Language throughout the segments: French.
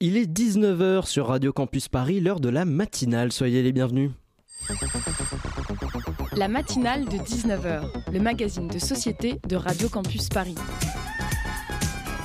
Il est 19h sur Radio Campus Paris, l'heure de la matinale. Soyez les bienvenus. La matinale de 19h, le magazine de société de Radio Campus Paris.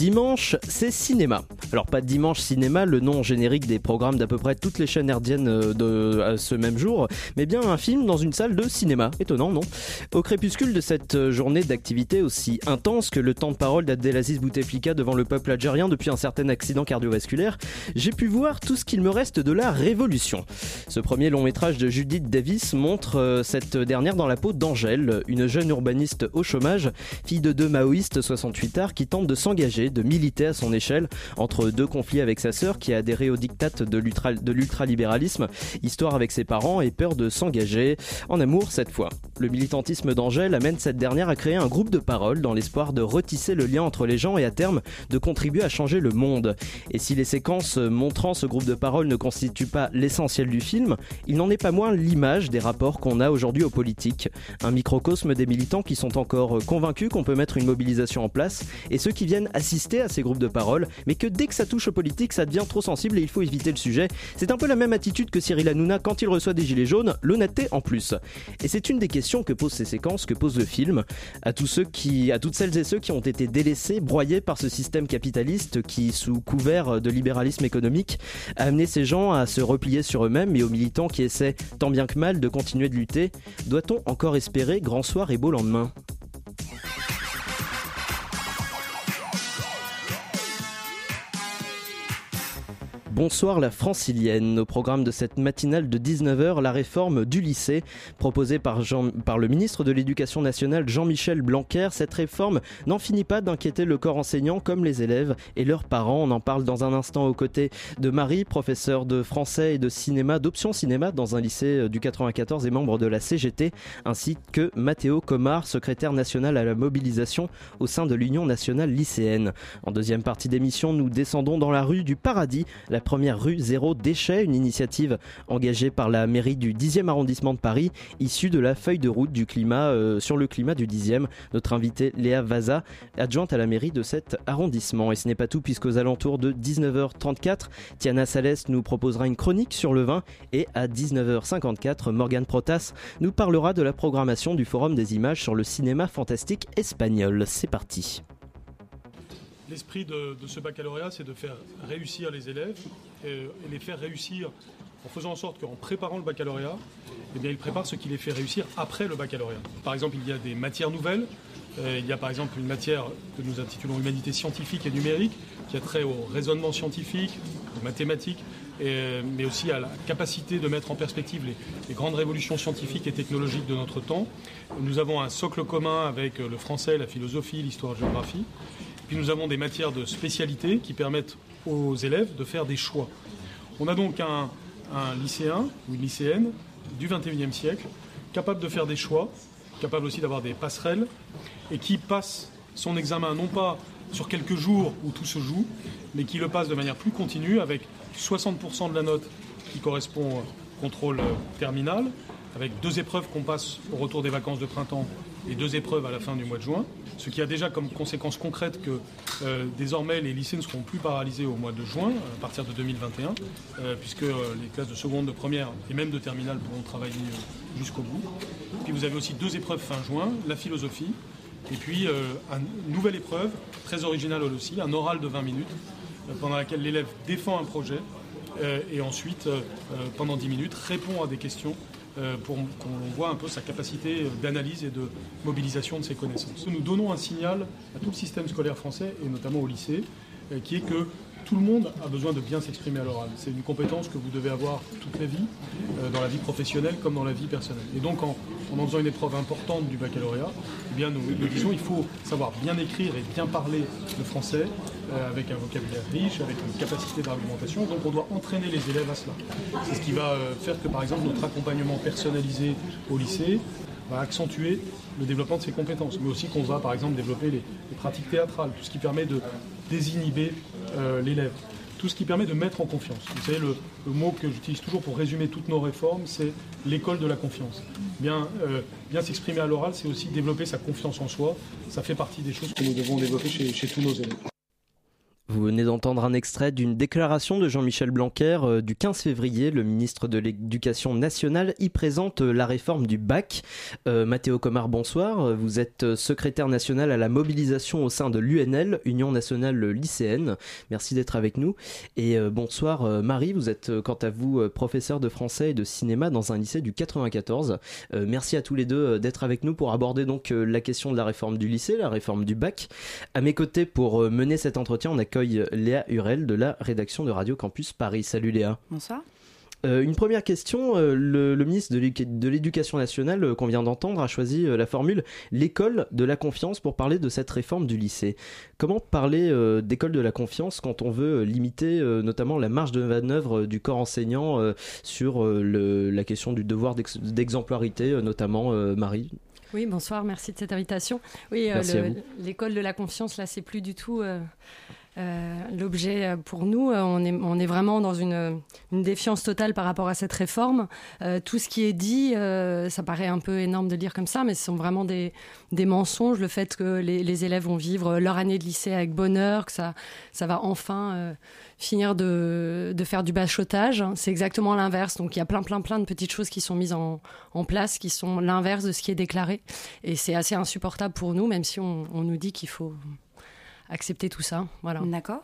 Dimanche, c'est cinéma. Alors pas dimanche cinéma, le nom générique des programmes d'à peu près toutes les chaînes herdiennes euh, de ce même jour, mais bien un film dans une salle de cinéma. Étonnant, non? Au crépuscule de cette euh, journée d'activité aussi intense que le temps de parole d'Abdelaziz Bouteflika devant le peuple algérien depuis un certain accident cardiovasculaire, j'ai pu voir tout ce qu'il me reste de la révolution. Ce premier long métrage de Judith Davis montre euh, cette dernière dans la peau d'Angèle, une jeune urbaniste au chômage, fille de deux maoïstes 68 arts qui tente de s'engager, de militer à son échelle entre deux conflits avec sa sœur qui a adhéré au diktat de l'ultralibéralisme, histoire avec ses parents et peur de s'engager en amour cette fois. Le militantisme d'Angèle amène cette dernière à créer un groupe de parole dans l'espoir de retisser le lien entre les gens et à terme de contribuer à changer le monde. Et si les séquences montrant ce groupe de parole ne constituent pas l'essentiel du film, il n'en est pas moins l'image des rapports qu'on a aujourd'hui aux politiques. Un microcosme des militants qui sont encore convaincus qu'on peut mettre une mobilisation en place et ceux qui viennent assister à ces groupes de parole, mais que dès que ça touche aux politiques, ça devient trop sensible et il faut éviter le sujet. C'est un peu la même attitude que Cyril Hanouna quand il reçoit des gilets jaunes, l'honnêteté en plus. Et c'est une des questions que posent ces séquences, que pose le film, à tous ceux qui, à toutes celles et ceux qui ont été délaissés, broyés par ce système capitaliste qui, sous couvert de libéralisme économique, a amené ces gens à se replier sur eux-mêmes et aux militants qui essaient, tant bien que mal, de continuer de lutter. Doit-on encore espérer grand soir et beau lendemain? Bonsoir la francilienne. Au programme de cette matinale de 19h, la réforme du lycée proposée par, le ministre de l'Éducation nationale Jean-Michel Blanquer. Cette réforme n'en finit pas d'inquiéter le corps enseignant comme les élèves et leurs parents. On en parle dans un instant aux côtés de Marie, professeure de français et de cinéma, d'option cinéma dans un lycée euh, du 94 et membre de la CGT, ainsi que Mathéo Comar, secrétaire national à la mobilisation au sein de l'Union nationale lycéenne. En deuxième partie d'émission, nous descendons dans la rue du Paradis, la première rue Zéro Déchet, une initiative engagée par la mairie du 10e arrondissement de Paris, issue de la feuille de route du climat euh, sur le climat du 10e. Notre invitée Léa Vaza, adjointe à la mairie de cet arrondissement. Et ce n'est pas tout puisqu'aux alentours de 19h34, Tiana Salès nous proposera une chronique sur le vin et à 19h54, Morgane Protas nous parlera de la programmation du Forum des images sur le cinéma fantastique espagnol. C'est parti. L'esprit de, ce baccalauréat, c'est de faire réussir les élèves et, les faire réussir en faisant en sorte qu'en préparant le baccalauréat, eh bien, ils préparent ce qui les fait réussir après le baccalauréat. Par exemple, il y a des matières nouvelles. Euh, il y a par exemple une matière que nous intitulons Humanité scientifique et numérique, qui a trait au raisonnement scientifique, aux mathématiques, mais aussi à la capacité de mettre en perspective les, les, grandes révolutions scientifiques et technologiques de notre temps. Nous avons un socle commun avec le français, la philosophie, l'histoire-géographie. Puis nous avons des matières de spécialité qui permettent aux élèves de faire des choix. On a donc un, lycéen ou une lycéenne du 21e siècle capable de faire des choix, capable aussi d'avoir des passerelles, et qui passe son examen non pas sur quelques jours où tout se joue, mais qui le passe de manière plus continue avec 60% de la note qui correspond au contrôle terminal, avec deux épreuves qu'on passe au retour des vacances de printemps et deux épreuves à la fin du mois de juin, ce qui a déjà comme conséquence concrète que euh, désormais les lycées ne seront plus paralysés au mois de juin, à partir de 2021, euh, puisque euh, les classes de seconde, de première et même de terminale pourront travailler jusqu'au bout. Puis vous avez aussi deux épreuves fin juin, la philosophie, et puis une nouvelle épreuve, très originale aussi, un oral de 20 minutes, pendant laquelle l'élève défend un projet et ensuite, pendant 10 minutes, répond à des questions pour qu'on voit un peu sa capacité d'analyse et de mobilisation de ses connaissances. Nous donnons un signal à tout le système scolaire français et notamment au lycée, euh, qui est que tout le monde a besoin de bien s'exprimer à l'oral. C'est une compétence que vous devez avoir toute la vie, euh, dans la vie professionnelle comme dans la vie personnelle. Et donc en, faisant une épreuve importante du baccalauréat, eh bien nous, nous disons il faut savoir bien écrire et bien parler le français, euh, avec un vocabulaire riche, avec une capacité d'argumentation. Donc on doit entraîner les élèves à cela. C'est ce qui va euh, faire que par exemple notre accompagnement personnalisé au lycée va accentuer le développement de ses compétences, mais aussi qu'on va par exemple développer les pratiques théâtrales, tout ce qui permet de désinhiber euh, l'élève, tout ce qui permet de mettre en confiance. Vous savez, le, mot que j'utilise toujours pour résumer toutes nos réformes, c'est l'école de la confiance. Bien, euh, bien s'exprimer à l'oral, c'est aussi développer sa confiance en soi. Ça fait partie des choses que nous devons développer chez tous nos élèves. Vous venez d'entendre un extrait d'une déclaration de Jean-Michel Blanquer euh, du 15 février. Le ministre de l'Éducation nationale y présente euh, la réforme du bac. Euh, Mathéo Comar, bonsoir. Vous êtes euh, secrétaire national à la mobilisation au sein de l'UNL, Union nationale lycéenne. Merci d'être avec nous. Et bonsoir Marie, vous êtes quant à vous professeur de français et de cinéma dans un lycée du 94. Euh, merci à tous les deux d'être avec nous pour aborder donc la question de la réforme du lycée, la réforme du bac. À mes côtés pour mener cet entretien, on accueille Léa Hurel de la rédaction de Radio Campus Paris. Salut Léa. Bonsoir. Euh, une première question, euh, le, le ministre de l'éduc- de l'Éducation nationale euh, qu'on vient d'entendre a choisi euh, la formule l'école de la confiance pour parler de cette réforme du lycée. Comment parler euh, d'école de la confiance quand on veut limiter euh, notamment la marge de manœuvre euh, du corps enseignant euh, sur euh, le- la question du devoir d'ex- d'exemplarité, euh, notamment euh, Marie? Oui, bonsoir, merci de cette invitation. Oui, euh, l'école de la confiance, là, c'est plus du tout l'objet euh, pour nous. Euh, On est, vraiment dans une, défiance totale par rapport à cette réforme. Euh, tout ce qui est dit, euh, ça paraît un peu énorme de le dire comme ça, mais ce sont vraiment des, mensonges. Le fait que les, élèves vont vivre leur année de lycée avec bonheur, que ça, va enfin euh, finir de, faire du bachotage, c'est exactement l'inverse. Donc il y a plein, plein, plein de petites choses qui sont mises en, place qui sont l'inverse de ce qui est déclaré. Et c'est assez insupportable pour nous, même si on nous dit qu'il faut accepter tout ça. Voilà. D'accord.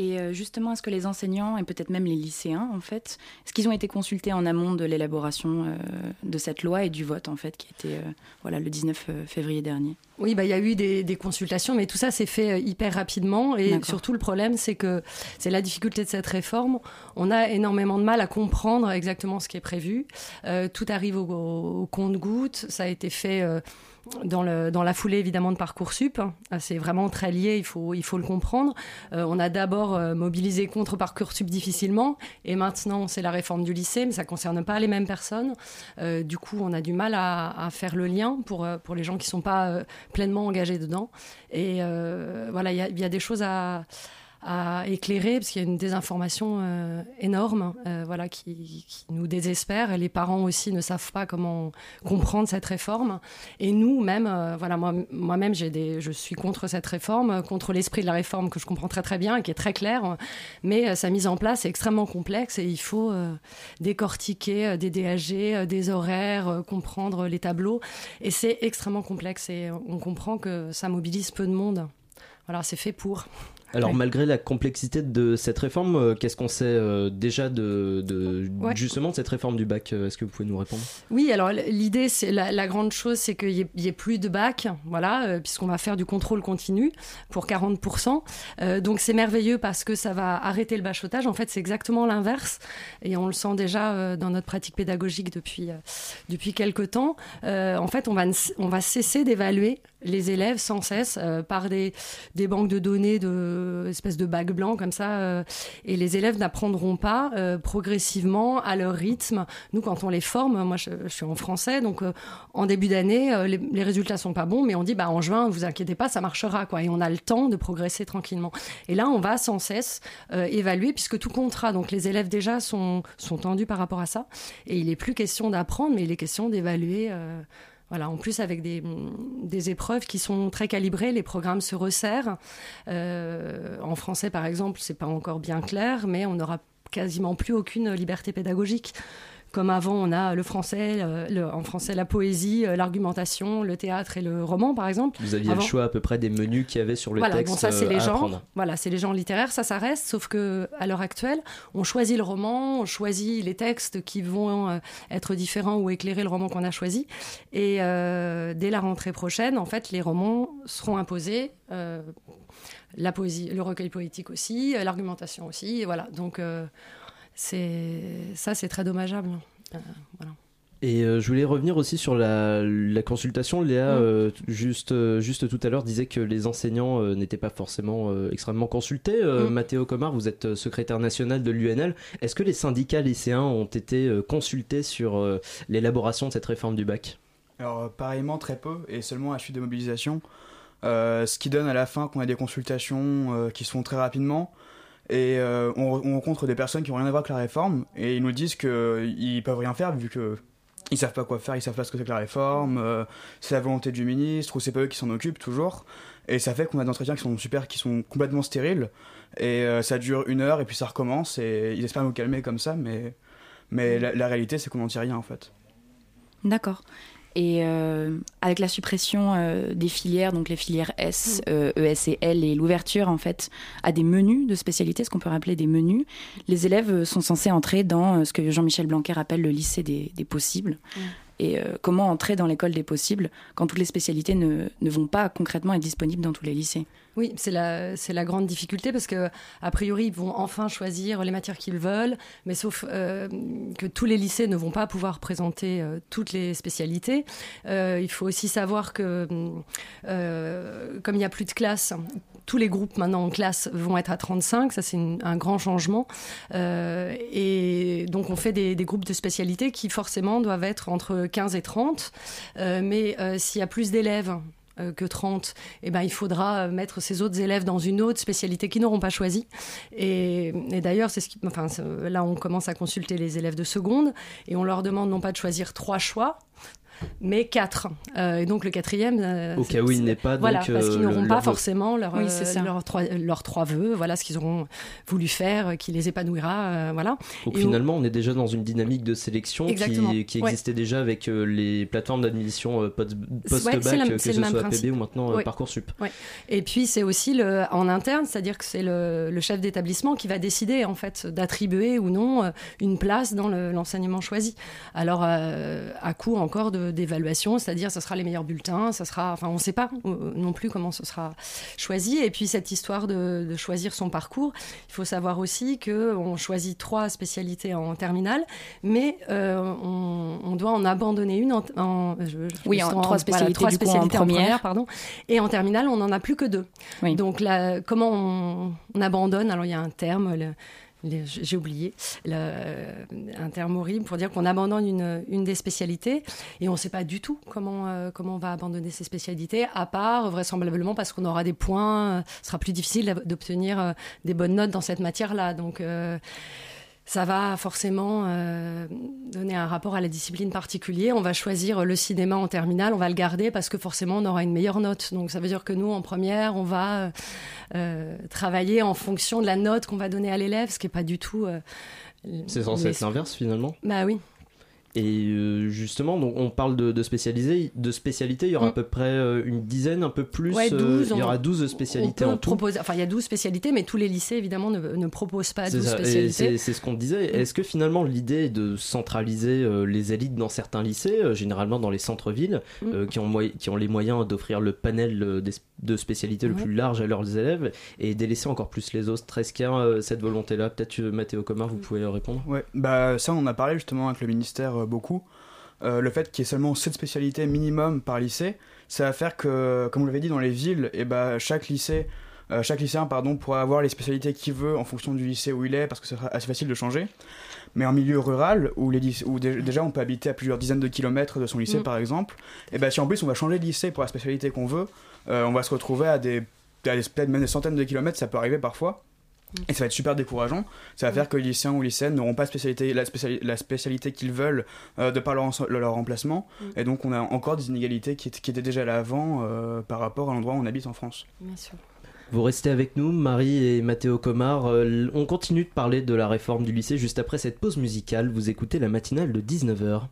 Et euh, justement, est-ce que les enseignants et peut-être même les lycéens, en fait, est-ce qu'ils ont été consultés en amont de l'élaboration euh, de cette loi et du vote, en fait, qui était euh, voilà, le 19 février dernier? Oui, bah, il y a eu des, des consultations, mais tout ça s'est fait hyper rapidement. Et surtout, le problème, c'est que c'est la difficulté de cette réforme. On a énormément de mal à comprendre exactement ce qui est prévu. Euh, tout arrive au, au compte-goutte. Ça a été fait. Dans, le, dans la foulée évidemment de Parcoursup. Euh, C'est vraiment très lié, il faut, il faut le comprendre. Euh, on a d'abord euh, mobilisé contre Parcoursup difficilement, et maintenant c'est la réforme du lycée, mais ça ne concerne pas les mêmes personnes. Euh, du coup, on a du mal à, à faire le lien pour, euh, pour les gens qui ne sont pas pleinement engagés dedans. Et euh, voilà, il y y a des choses à à éclairer parce qu'il y a une désinformation euh, énorme euh, voilà qui, nous désespère et les parents aussi ne savent pas comment comprendre cette réforme. Et nous même euh, voilà moi moi-même j'ai des je suis contre cette réforme contre l'esprit de la réforme que je comprends très très bien et qui est très clair mais sa mise en place est extrêmement complexe et il faut décortiquer des DAG des horaires comprendre les tableaux. Et c'est extrêmement complexe et on comprend que ça mobilise peu de monde. Voilà c'est fait pour Alors Ouais. malgré la complexité de cette réforme, euh, qu'est-ce qu'on sait euh, déjà de, de- Ouais. justement de cette réforme du bac euh, Est-ce que vous pouvez nous répondre? Oui, alors l'idée, c'est la, la grande chose, c'est qu'il n'y ait, plus de bac, voilà, puisqu'on va faire du contrôle continu pour 40%. Euh, donc c'est merveilleux parce que ça va arrêter le bachotage. En fait, c'est exactement l'inverse, et on le sent déjà dans notre pratique pédagogique depuis depuis quelque temps. Euh, en fait, on va on va cesser d'évaluer les élèves sans cesse euh, par des des banques de données de espèces de bacs blancs comme ça, euh, et les élèves n'apprendront pas euh, progressivement à leur rythme. Nous, quand on les forme, moi je, je suis en français, donc euh, en début d'année, euh, les, les résultats sont pas bons, mais on dit bah en juin, vous inquiétez pas, ça marchera quoi, et on a le temps de progresser tranquillement. Et là, on va sans cesse euh, évaluer puisque tout comptera. Donc les élèves déjà sont sont tendus par rapport à ça, et il est plus question d'apprendre, mais il est question d'évaluer. Voilà, en plus avec des, des épreuves qui sont très calibrées, les programmes se resserrent. Euh, en français, par exemple, c'est pas encore bien clair, mais on n'aura quasiment plus aucune liberté pédagogique comme avant, on a le français, le, en français la poésie, l'argumentation, le théâtre et le roman, par exemple. Vous aviez Avant- le choix à peu près des menus qu'il y avait sur le voilà, texte bon, ça c'est euh, les apprendre. Voilà, c'est les genres littéraires, ça, ça reste. Sauf que à l'heure actuelle, on choisit le roman, on choisit les textes qui vont euh, être différents ou éclairer le roman qu'on a choisi. Et euh, dès la rentrée prochaine, en fait, les romans seront imposés. euh, la poésie, le recueil poétique aussi, euh, l'argumentation aussi. Et voilà. Donc euh, ça, c'est très dommageable. Euh, voilà. Et euh, je voulais revenir aussi sur la, la consultation. Léa, Mm. euh, juste, euh, juste tout à l'heure, disait que les enseignants euh, n'étaient pas forcément euh, extrêmement consultés. Euh, Mm. Mathéo Comar, vous êtes secrétaire national de l'UNL. Est-ce que les syndicats lycéens ont été euh, consultés sur euh, l'élaboration de cette réforme du bac? Alors, pareillement, très peu, et seulement à suite de mobilisation. Euh, ce qui donne à la fin qu'on a des consultations euh, qui se font très rapidement. Et euh, on, on rencontre des personnes qui n'ont rien à voir avec la réforme, et ils nous disent qu'ils peuvent rien faire vu que. Ils savent pas quoi faire, ils savent pas ce que c'est que la réforme, euh, c'est la volonté du ministre, ou c'est pas eux qui s'en occupent toujours. Et ça fait qu'on a des entretiens qui sont super, qui sont complètement stériles. Et euh, ça dure une heure, et puis ça recommence, et ils espèrent nous calmer comme ça, mais, mais la, la réalité, c'est qu'on n'en tire rien en fait. D'accord. Et euh, avec la suppression euh, des filières, donc les filières S, euh, ES et L, et l'ouverture en fait à des menus de spécialité, ce qu'on peut rappeler des menus, les élèves euh, sont censés entrer dans euh, ce que Jean-Michel Blanquer appelle le lycée des, des possibles. Mm. Et euh, comment entrer dans l'école des possibles quand toutes les spécialités ne, ne vont pas concrètement être disponibles dans tous les lycées? Oui, c'est la, grande difficulté parce que a priori ils vont enfin choisir les matières qu'ils veulent, mais sauf euh, que tous les lycées ne vont pas pouvoir présenter euh, toutes les spécialités. Euh, il faut aussi savoir que comme il n'y a plus de classes, tous les groupes maintenant en classe vont être à 35, ça c'est un grand changement. Et donc on fait des, des groupes de spécialités qui forcément doivent être entre 15 et 30. Euh, mais s'il y a plus d'élèves que 30, eh ben, il faudra euh, mettre ces autres élèves dans une autre spécialité qu'ils n'auront pas choisie. Et, et d'ailleurs, c'est ce qui, enfin, c'est- là, on commence à consulter les élèves de seconde et on leur demande non pas de choisir trois choix, mais quatre. Euh, et donc le quatrième. euh, Au cas où il n'est pas, donc, Voilà, parce qu'ils euh, n'auront leur pas forcément leur, Oui, euh, leurs trois, leurs trois vœux, voilà ce qu'ils auront voulu faire, qui les épanouira, euh, voilà. Donc Et finalement, on est déjà dans une dynamique de sélection qui, ouais. existait déjà avec euh, les plateformes d'admission euh, post-bac, que ce soit principe. APB ou maintenant. Parcoursup. Et puis c'est aussi le, en interne, c'est-à-dire que c'est le, le chef d'établissement qui va décider en fait d'attribuer ou non une place dans le- l'enseignement choisi. Alors euh, à coup encore de- d'évaluation, c'est-à-dire ce sera les meilleurs bulletins, ça sera, enfin on ne sait pas euh, non plus comment ce sera choisi. Et puis cette histoire de, de choisir son parcours, il faut savoir aussi que on choisit trois spécialités en terminale, mais euh, on, on doit en abandonner une en, en- je- je- Oui, en trois spécialités, trois du coup, en spécialités première. première, pardon. Et en terminale, on n'en a plus que deux. Oui. Donc là, comment on, on abandonne? Alors il y a un terme. le- j'ai oublié le- un terme horrible pour dire qu'on abandonne une, une des spécialités et on ne sait pas du tout comment, euh, comment on va abandonner ces spécialités, à part vraisemblablement parce qu'on aura des points, euh, ce sera plus difficile d'obtenir euh, des bonnes notes dans cette matière-là. Donc euh, ça va forcément euh, donner un rapport à la discipline particulier. On va choisir le cinéma en terminale, on va le garder parce que forcément on aura une meilleure note. Donc ça veut dire que nous, en première, on va euh, euh, travailler en fonction de la note qu'on va donner à l'élève, ce qui n'est pas du tout... euh, C'est censé être l'inverse finalement? Bah oui. Et euh, justement, donc on parle de, de de spécialités. Il y aura Mm. à peu près euh, une dizaine, un peu plus. Ouais, euh, 12, il y aura 12 On spécialités peut en tout. proposer, enfin il y a 12 spécialités, mais tous les lycées évidemment ne, ne proposent pas C'est 12 ça, spécialités. c'est ce qu'on disait. Est-ce que finalement l'idée est de centraliser les élites dans certains lycées, généralement dans les centres-villes, Mm. euh, qui, ont moy- qui ont les moyens d'offrir le panel des- de spécialités le Ouais. plus large à leurs élèves et délaisser encore plus les autres? Est-ce qu'il y a cette volonté-là? Peut-être Mathéo Comar, vous pouvez répondre Ouais, bah ça on en a parlé justement avec le ministère beaucoup. Euh, le fait qu'il y ait seulement 7 spécialités minimum par lycée, ça va faire que, comme vous l'avez dit, dans les villes, et bah, chaque lycée, euh, chaque lycéen pardon, pourra avoir les spécialités qu'il veut en fonction du lycée où il est, parce que ce sera assez facile de changer. Mais en milieu rural, où, les où déjà on peut habiter à plusieurs dizaines de kilomètres de son lycée Mm. par exemple, et bah, si en plus on va changer de lycée pour la spécialité qu'on veut, euh, on va se retrouver à des, à des- peut-être même des centaines de kilomètres, ça peut arriver parfois. Et ça va être super décourageant. Ça va faire que les lycéens ou lycéennes n'auront pas spécialité, la, spéciali- la spécialité qu'ils veulent euh, de par leur, leur remplacement. Et donc on a encore des inégalités qui, étaient- qui étaient déjà là avant euh, par rapport à l'endroit où on habite en France. Bien sûr. Vous restez avec nous, Marie et Mathéo Comar. Euh, on continue de parler de la réforme du lycée juste après cette pause musicale. Vous écoutez la matinale de 19h.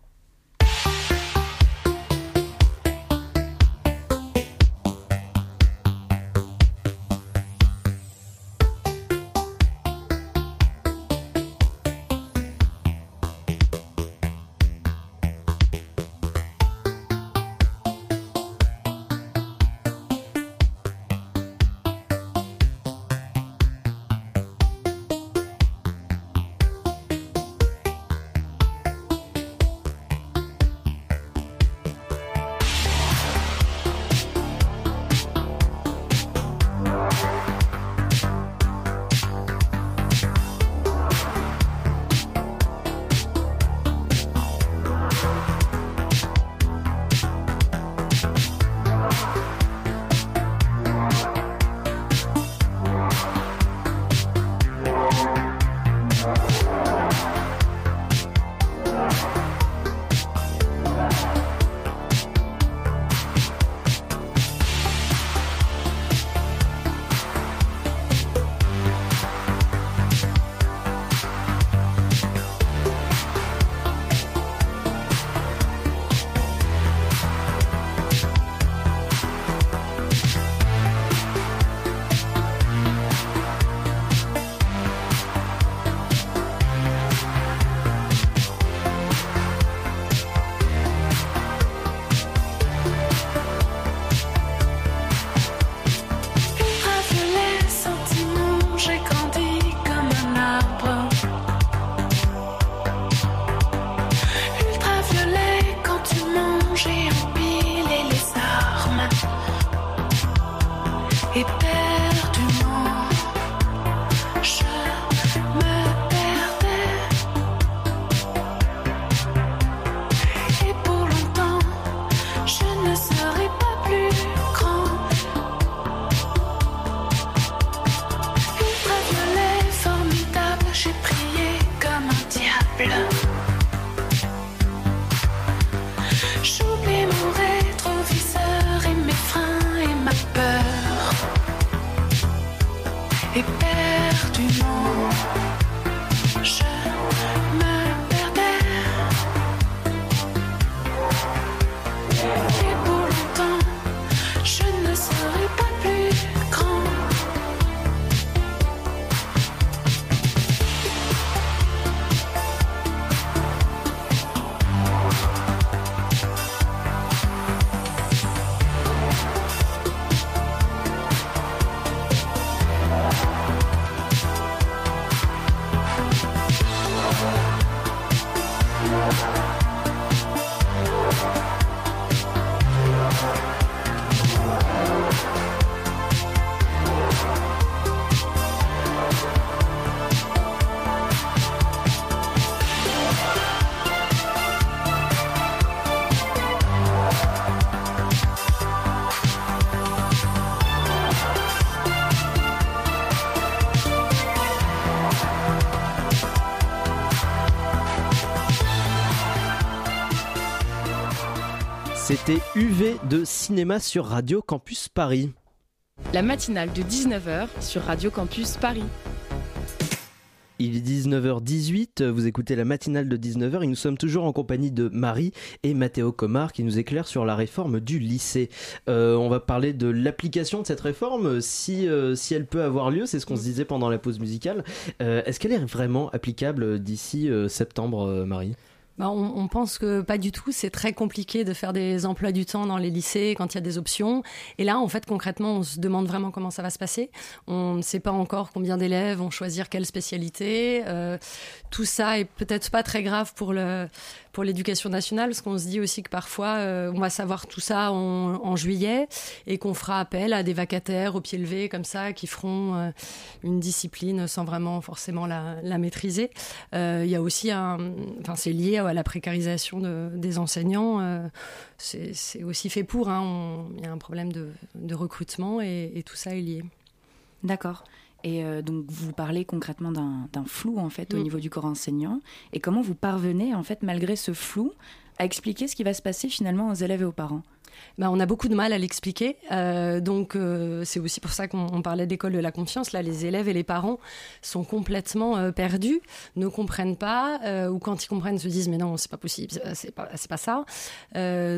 De cinéma sur Radio Campus Paris. La matinale de 19h sur Radio Campus Paris. Il est 19h18, vous écoutez la matinale de 19h et nous sommes toujours en compagnie de Marie et Mathéo Comar qui nous éclairent sur la réforme du lycée. Euh, on va parler de l'application de cette réforme, si, euh, si elle peut avoir lieu, c'est ce qu'on se disait pendant la pause musicale. Euh, est-ce qu'elle est vraiment applicable d'ici septembre, Marie? Bah, on, pense que pas du tout. C'est très compliqué de faire des emplois du temps dans les lycées quand il y a des options. Et là, en fait, concrètement, on se demande vraiment comment ça va se passer. On ne sait pas encore combien d'élèves vont choisir quelle spécialité. Euh, tout ça est peut-être pas très grave pour le pour l'éducation nationale, parce qu'on se dit aussi que parfois euh, on va savoir tout ça en, juillet et qu'on fera appel à des vacataires au pied levé comme ça qui feront euh, une discipline sans vraiment forcément la, maîtriser. Euh, il y a aussi un, enfin c'est lié à la précarisation des enseignants. c'est aussi fait pour. Hein. Il y a un problème de, recrutement et, et tout ça est lié. D'accord. Et euh, donc, vous parlez concrètement d'un flou, en fait, au niveau du corps enseignant. Et comment vous parvenez, en fait, malgré ce flou, à expliquer ce qui va se passer finalement aux élèves et aux parents? Bah, on a beaucoup de mal à l'expliquer. Euh, donc, euh, c'est aussi pour ça qu'on parlait d'école de la confiance. Là, les élèves et les parents sont complètement euh, perdus, ne comprennent pas, ou quand ils comprennent, se disent Mais non, c'est pas possible, c'est- pas, pas ça.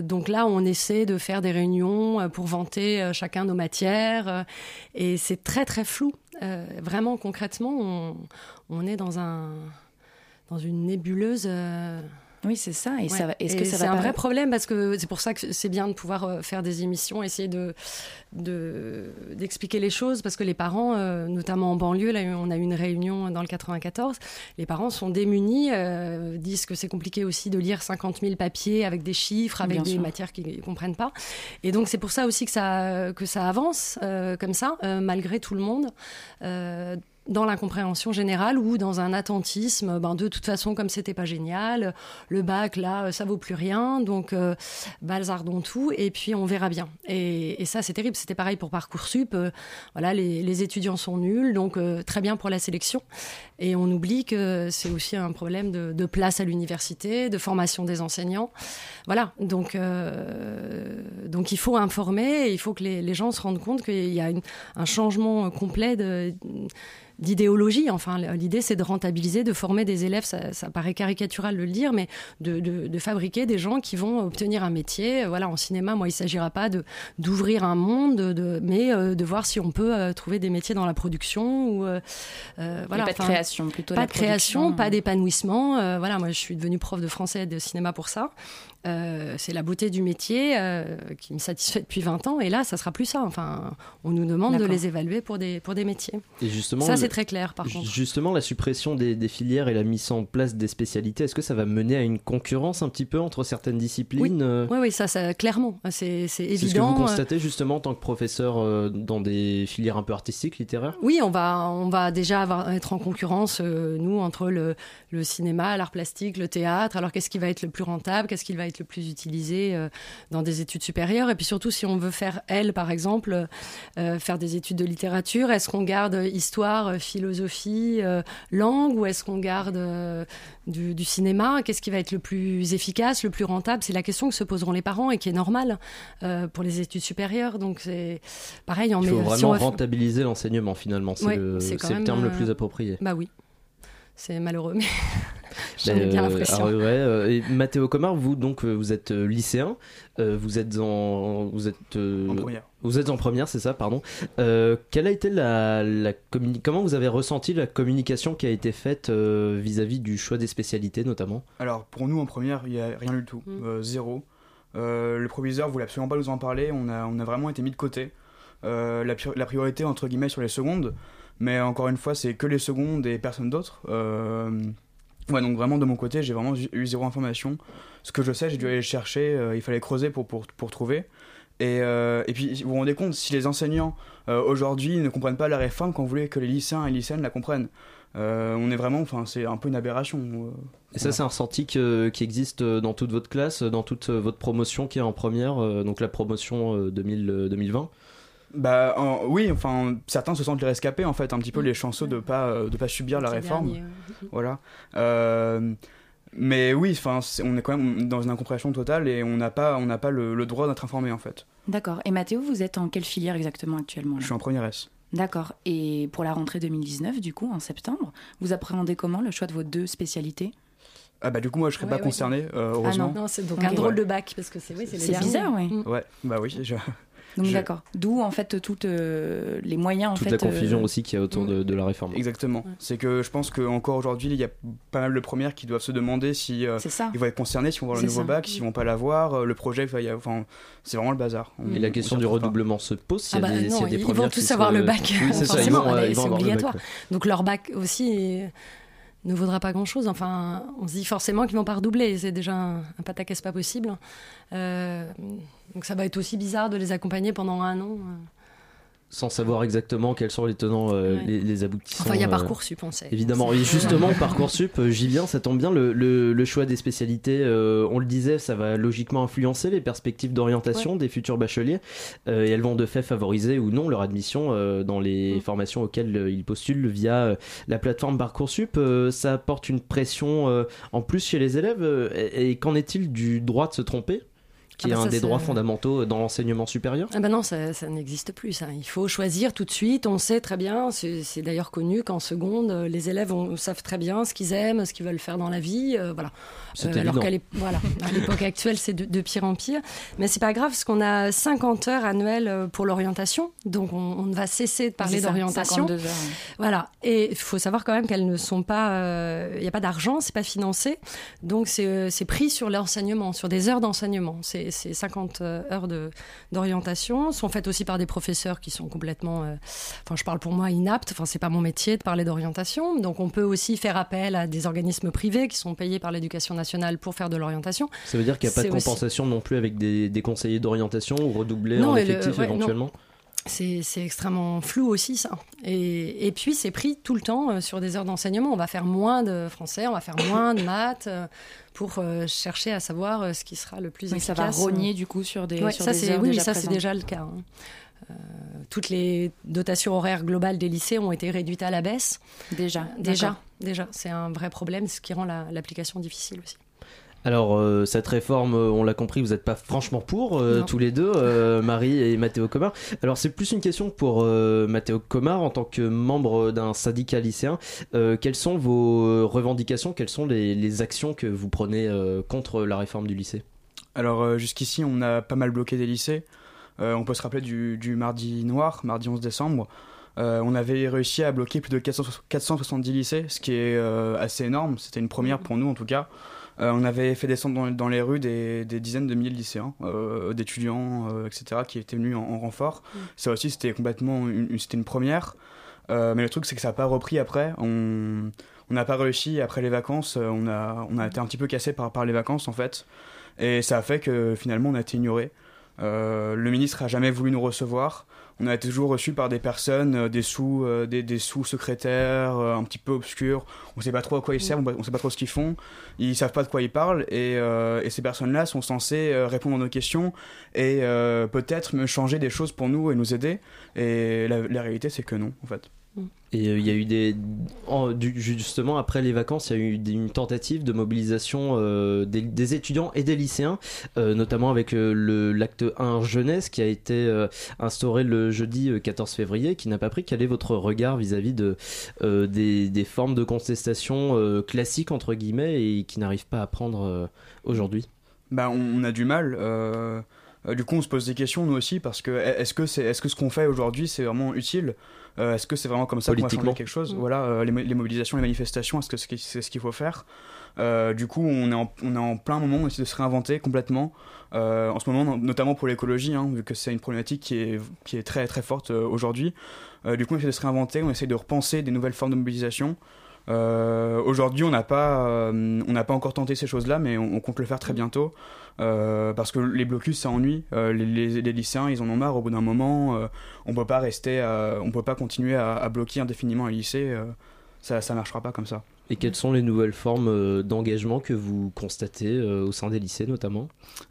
Donc là, on essaie de faire des réunions pour vanter chacun nos matières. et c'est très, très flou. Vraiment, concrètement, on, on est dans, un, dans une nébuleuse. Oui, c'est ça. Et Ouais. ça va- est-ce que Et ça c'est un pas- vrai problème parce que c'est pour ça que c'est bien de pouvoir euh, faire des émissions, essayer de de- d'expliquer les choses parce que les parents, euh, notamment en banlieue, là on a eu une réunion dans le 94, les parents sont démunis, euh, disent que c'est compliqué aussi de lire 50 000 papiers avec des chiffres, avec Bien des sûr. matières qu'ils ne comprennent pas. Et donc c'est pour ça aussi que ça que ça avance euh, comme ça, malgré tout le monde. Euh, dans l'incompréhension générale ou dans un attentisme, ben de toute façon, comme c'était pas génial, le bac, là, ça vaut plus rien, donc euh, tout, et puis on verra bien. Et, ça, c'est terrible. C'était pareil pour Parcoursup. euh, voilà, les, les étudiants sont nuls, donc euh, très bien pour la sélection. Et on oublie que c'est aussi un problème de, de place à l'université, de formation des enseignants. Voilà, donc, euh, donc il faut informer, il faut que les, les gens se rendent compte qu'il y a un changement complet d'idéologie. Enfin, l'idée, c'est de rentabiliser, de former des élèves. Ça, ça paraît caricatural de le dire, mais de, de- de fabriquer des gens qui vont obtenir un métier. Voilà, en cinéma, moi, il s'agira pas de d'ouvrir un monde, de, mais euh, de voir si on peut euh, trouver des métiers dans la production ou euh, euh, voilà. pas de création, plutôt Pas de création, pas d'épanouissement. Euh, voilà, moi, je suis devenue prof de français et de cinéma pour ça. Euh, c'est la beauté du métier euh, qui me satisfait depuis 20 ans. Et là, ça sera plus ça. Enfin, on nous demande de les évaluer pour des, pour des métiers. Et justement, ça, c'est très clair, par contre. Justement, la suppression des, des filières et la mise en place des spécialités, est-ce que ça va mener à une concurrence un petit peu entre certaines disciplines euh, Oui, oui, ça, ça clairement, c'est c'est C'est ce que évident. vous constatez justement en tant que professeur euh, dans des filières un peu artistiques, littéraires? Oui, on va, on va déjà avoir, être en concurrence, nous, entre le, le cinéma, l'art plastique, le théâtre. Alors, qu'est-ce qui va être le plus rentable? Qu'est-ce qui va être le plus utilisé euh, dans des études supérieures Et puis surtout, si on veut faire, elle, par exemple, euh, faire des études de littérature, est-ce qu'on garde histoire, euh, philosophie, euh, langue, ou est-ce qu'on garde du, du cinéma? Qu'est-ce qui va être le plus efficace, le plus rentable? C'est la question que se poseront les parents et qui est normale pour les études supérieures. Donc, c'est pareil. On Il faut si vraiment on rentabiliser l'enseignement finalement, c'est Ouais, le, le terme le plus approprié. Bah oui. C'est malheureux, mais j'en ai bien euh, l'impression. ah ouais, euh, et Mathéo Comar, vous donc euh, vous êtes lycéen, euh, vous êtes en vous êtes euh, En première. Vous êtes en première, c'est ça, pardon. Euh, quelle a été la, comment vous avez ressenti la communication qui a été faite euh, vis-à-vis du choix des spécialités notamment? Alors, pour nous, en première, il n'y a rien du tout. Mm. Euh, zéro. Euh, le proviseur voulait absolument pas nous en parler. On a, on a vraiment été mis de côté. Euh, la, la priorité, entre guillemets, sur les secondes. Mais encore une fois, c'est que les secondes et personne d'autre. Euh, ouais, donc vraiment, de mon côté, j'ai vraiment eu zéro information. Ce que je sais, j'ai dû aller le chercher. euh, il fallait creuser pour, pour, pour trouver. Et, euh, et puis, vous vous rendez compte, si les enseignants aujourd'hui ne comprennent pas la réforme, qu'on voulait que les lycéens et lycéennes la comprennent. On est vraiment, enfin, c'est un peu une aberration. Et ça, c'est un ressenti que- qui existe dans toute votre classe, dans toute votre promotion qui est en première, donc la promotion euh, 2000, euh, 2020 Bah en- oui, enfin certains se sentent les rescapés en fait, un petit peu les chanceux de pas euh, de pas subir la réforme. ouais. Voilà. Euh, mais oui, enfin on est quand même dans une incompréhension totale et on n'a pas on n'a pas le, le droit d'être informé en fait. D'accord. Et Mathéo, vous êtes en quelle filière exactement actuellement là? Je suis en première S. D'accord. Et pour la rentrée 2019, du coup, en septembre, vous appréhendez comment le choix de vos deux spécialités? Ah bah du coup moi je serais Ouais, pas ouais. concerné euh, Ah heureusement. Non, c'est donc un drôle Ouais. de bac, parce que c'est oui, bizarre, oui. Ouais, bah oui, je- Donc Je- d'accord. D'où en fait toutes euh, les moyens en Toute fait. la confusion euh, aussi qu'il y a autour de, de la réforme. exactement. C'est que je pense qu'encore aujourd'hui il y a pas mal de premières qui doivent se demander si euh, C'est ça. ils vont être concernés, s'ils vont avoir le nouveau ça. bac, s'ils vont pas l'avoir, euh, le projet va y avoir- enfin c'est vraiment le bazar. On- Et la on question du pas. redoublement se pose s'il y a Ah bah des, s'il y a non, des ils premières vont qui tous avoir le bac, Oui, c'est ça, vont c'est obligatoire. Donc leur bac aussi ne vaudra pas grand-chose. Enfin, on se dit forcément qu'ils vont pas redoubler. C'est déjà un, un pataquès pas possible. Euh, donc ça va être aussi bizarre de les accompagner pendant un an. euh. Sans savoir exactement quels sont les tenants, euh, Ouais. les, les aboutissants. Enfin, il y a euh, Parcoursup, on sait. Évidemment, et justement, Parcoursup, j'y viens, ça tombe bien, le, le- le choix des spécialités, euh, on le disait, ça va logiquement influencer les perspectives d'orientation des futurs bacheliers, euh, et elles vont de fait favoriser ou non leur admission dans les Mm. formations auxquelles ils postulent via la plateforme Parcoursup. Ça apporte une pression en plus chez les élèves, et, et qu'en est-il du droit de se tromper? Qui Ah est bah un ça, des droits fondamentaux dans l'enseignement supérieur Ah ben non, ça, ça n'existe plus. Ça. Il faut choisir tout de suite. On sait très bien, c'est d'ailleurs connu qu'en seconde, euh, les élèves ont- savent très bien ce qu'ils aiment, ce qu'ils veulent faire dans la vie. euh, voilà. C'est alors qu'à voilà, l'époque actuelle, c'est de, de pire en pire. Mais c'est pas grave, parce qu'on a 50 heures annuelles euh, pour l'orientation. Donc on, on ne va cesser de parler d'orientation. 52 heures, ouais. Voilà. Et il faut savoir quand même qu'elles ne sont pas. euh, Il n'y a pas d'argent, c'est pas financé. Donc c'est euh, c'est pris sur l'enseignement, sur des heures d'enseignement. C'est c'est 50 heures de- d'orientation. sont faites aussi par des professeurs qui sont complètement. euh, Enfin, je parle pour moi inaptes. Enfin, c'est pas mon métier de parler d'orientation. Donc on peut aussi faire appel à des organismes privés qui sont payés par l'éducation nationale pour faire de l'orientation. Ça veut dire qu'il n'y a pas de aussi- compensation non plus avec des, des conseillers d'orientation ou redoubler en Non, le- effectif ouais, éventuellement? C'est extrêmement flou aussi, ça. Et, et puis, c'est pris tout le temps euh, sur des heures d'enseignement. On va faire moins de français, on va faire moins de maths euh, pour euh, chercher à savoir ce qui sera le plus ça efficace. va rogner du coup sur des, Ouais, sur ça, des c'est heures oui, déjà ça c'est déjà le cas. hein. Euh, toutes les dotations horaires globales des lycées ont été réduites à la baisse. Déjà, déjà, déjà, c'est un vrai problème, ce qui rend la- l'application difficile aussi. Alors, euh, cette réforme, euh, on l'a compris, vous n'êtes pas franchement pour, euh, tous les deux, euh, Marie et Mathéo Comar. Alors, c'est plus une question pour euh, Mathéo Comar, en tant que membre d'un syndicat lycéen. Euh, quelles sont vos revendications? Quelles sont les, les actions que vous prenez euh, contre la réforme du lycée? Alors euh, jusqu'ici, on a pas mal bloqué des lycées. Euh, on peut se rappeler du, du mardi noir, mardi 11 décembre. Euh, on avait réussi à bloquer plus de 400 470 lycées, ce qui est euh, assez énorme. C'était une première pour nous en tout cas. Euh, on avait fait descendre dans, dans les rues des, des dizaines de milliers de lycéens, euh, d'étudiants, euh, etc., qui étaient venus en, en renfort. Ça aussi, c'était complètement une, une- c'était une première. Euh, mais le truc, c'est que ça n'a pas repris après. On on n'a pas réussi après les vacances. On a, on a été un petit peu cassé par, par les vacances en fait. Et ça a fait que finalement on a été ignoré. Euh, le ministre a jamais voulu nous recevoir. On a été toujours reçu par des personnes, euh, des sous, euh, des, des sous-secrétaires, euh, un petit peu obscurs. On sait pas trop à quoi ils servent, on sait pas trop ce qu'ils font. Ils savent pas de quoi ils parlent. Et, et ces personnes-là sont censées répondre à nos questions et peut-être me changer des choses pour nous et nous aider. Et la, la réalité, c'est que non, en fait. Et euh, il y a eu des. justement, après les vacances, il y a eu une tentative de mobilisation euh, des, étudiants et des lycéens, euh, notamment avec le- l'acte 1 jeunesse qui a été instauré le jeudi euh, 14 février, qui n'a pas pris. Quel est votre regard vis-à-vis de, des, des formes de contestation classiques, entre guillemets, et qui n'arrivent pas à prendre aujourd'hui? Bah, on, a du mal. du coup, on se pose des questions, nous aussi, parce que est-ce que, c'est, est-ce que ce qu'on fait aujourd'hui, c'est vraiment utile? Euh, Est-ce que c'est vraiment comme ça qu'on va changer Politiquement. quelque chose Mm. Voilà, euh, les, mo- les mobilisations, les manifestations, est-ce que c'est, c'est ce qu'il faut faire? Euh, Du coup, on est, en, on est en plein moment, on essaie de se réinventer complètement. Euh, en ce moment, notamment pour l'écologie, hein, vu que c'est une problématique qui est, qui est très très forte euh, aujourd'hui. Euh, du coup, on essaie de se réinventer, on essaie de repenser des nouvelles formes de mobilisation. Euh, Aujourd'hui, on n'a pas, euh, on n'a pas encore tenté ces choses-là, mais on, on compte le faire très bientôt. Euh, parce que les blocus, ça ennuie. Euh, les, les- les lycéens, ils en ont marre au bout d'un moment. Euh, on peut pas rester, à- on peut pas continuer à, à bloquer indéfiniment un lycée. euh, ça, ça marchera pas comme ça. Et quelles sont les nouvelles formes d'engagement que vous constatez au sein des lycées, notamment?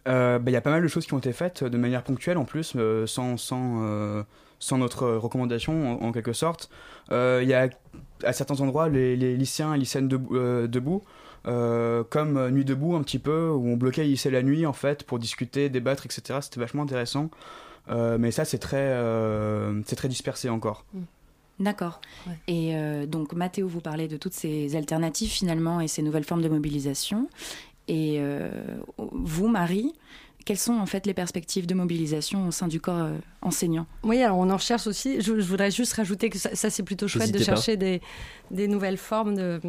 Euh, bah, Il y a pas mal de choses qui ont été faites de manière ponctuelle en plus, sans, sans, euh, sans notre recommandation en, en quelque sorte. Euh, Il y a à certains endroits les, les lycéens et lycéennes debout, euh, debout euh, comme euh, Nuit debout un petit peu, où on bloquait les lycées la nuit en fait pour discuter, débattre, etc. C'était vachement intéressant. Euh, mais ça c'est très, euh, c'est très dispersé encore. D'accord. Ouais. Et euh, donc, Mathéo, vous parlez de toutes ces alternatives finalement et ces nouvelles formes de mobilisation. Et euh, vous, Marie, quelles sont en fait les perspectives de mobilisation au sein du corps euh, enseignant? Oui, alors on en recherche aussi. Je, je voudrais juste rajouter que ça, ça, c'est plutôt chouette de chercher des, des nouvelles formes de,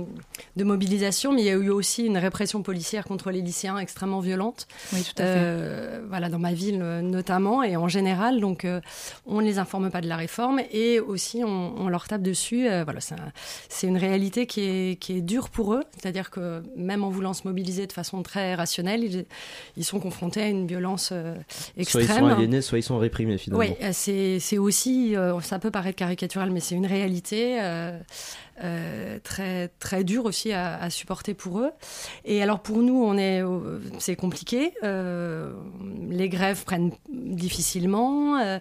de mobilisation, mais il y a eu aussi une répression policière contre les lycéens extrêmement violente. Oui, tout à fait. Euh, voilà, dans ma ville euh, notamment et en général. Donc, euh, on ne les informe pas de la réforme et aussi on, on leur tape dessus. Euh, voilà, c'est un- c'est une réalité qui est, qui est dure pour eux. C'est-à-dire que même en voulant se mobiliser de façon très rationnelle, ils, ils sont confrontés à une violence euh, Soit ils sont extrême. aliénés, soit ils sont réprimés finalement. Oui, euh, c'est c'est aussi, euh, ça peut paraître caricatural, mais c'est une réalité euh, très très dure aussi à, à supporter pour eux. Et alors pour nous, on est, c'est compliqué. euh, les grèves prennent difficilement. euh,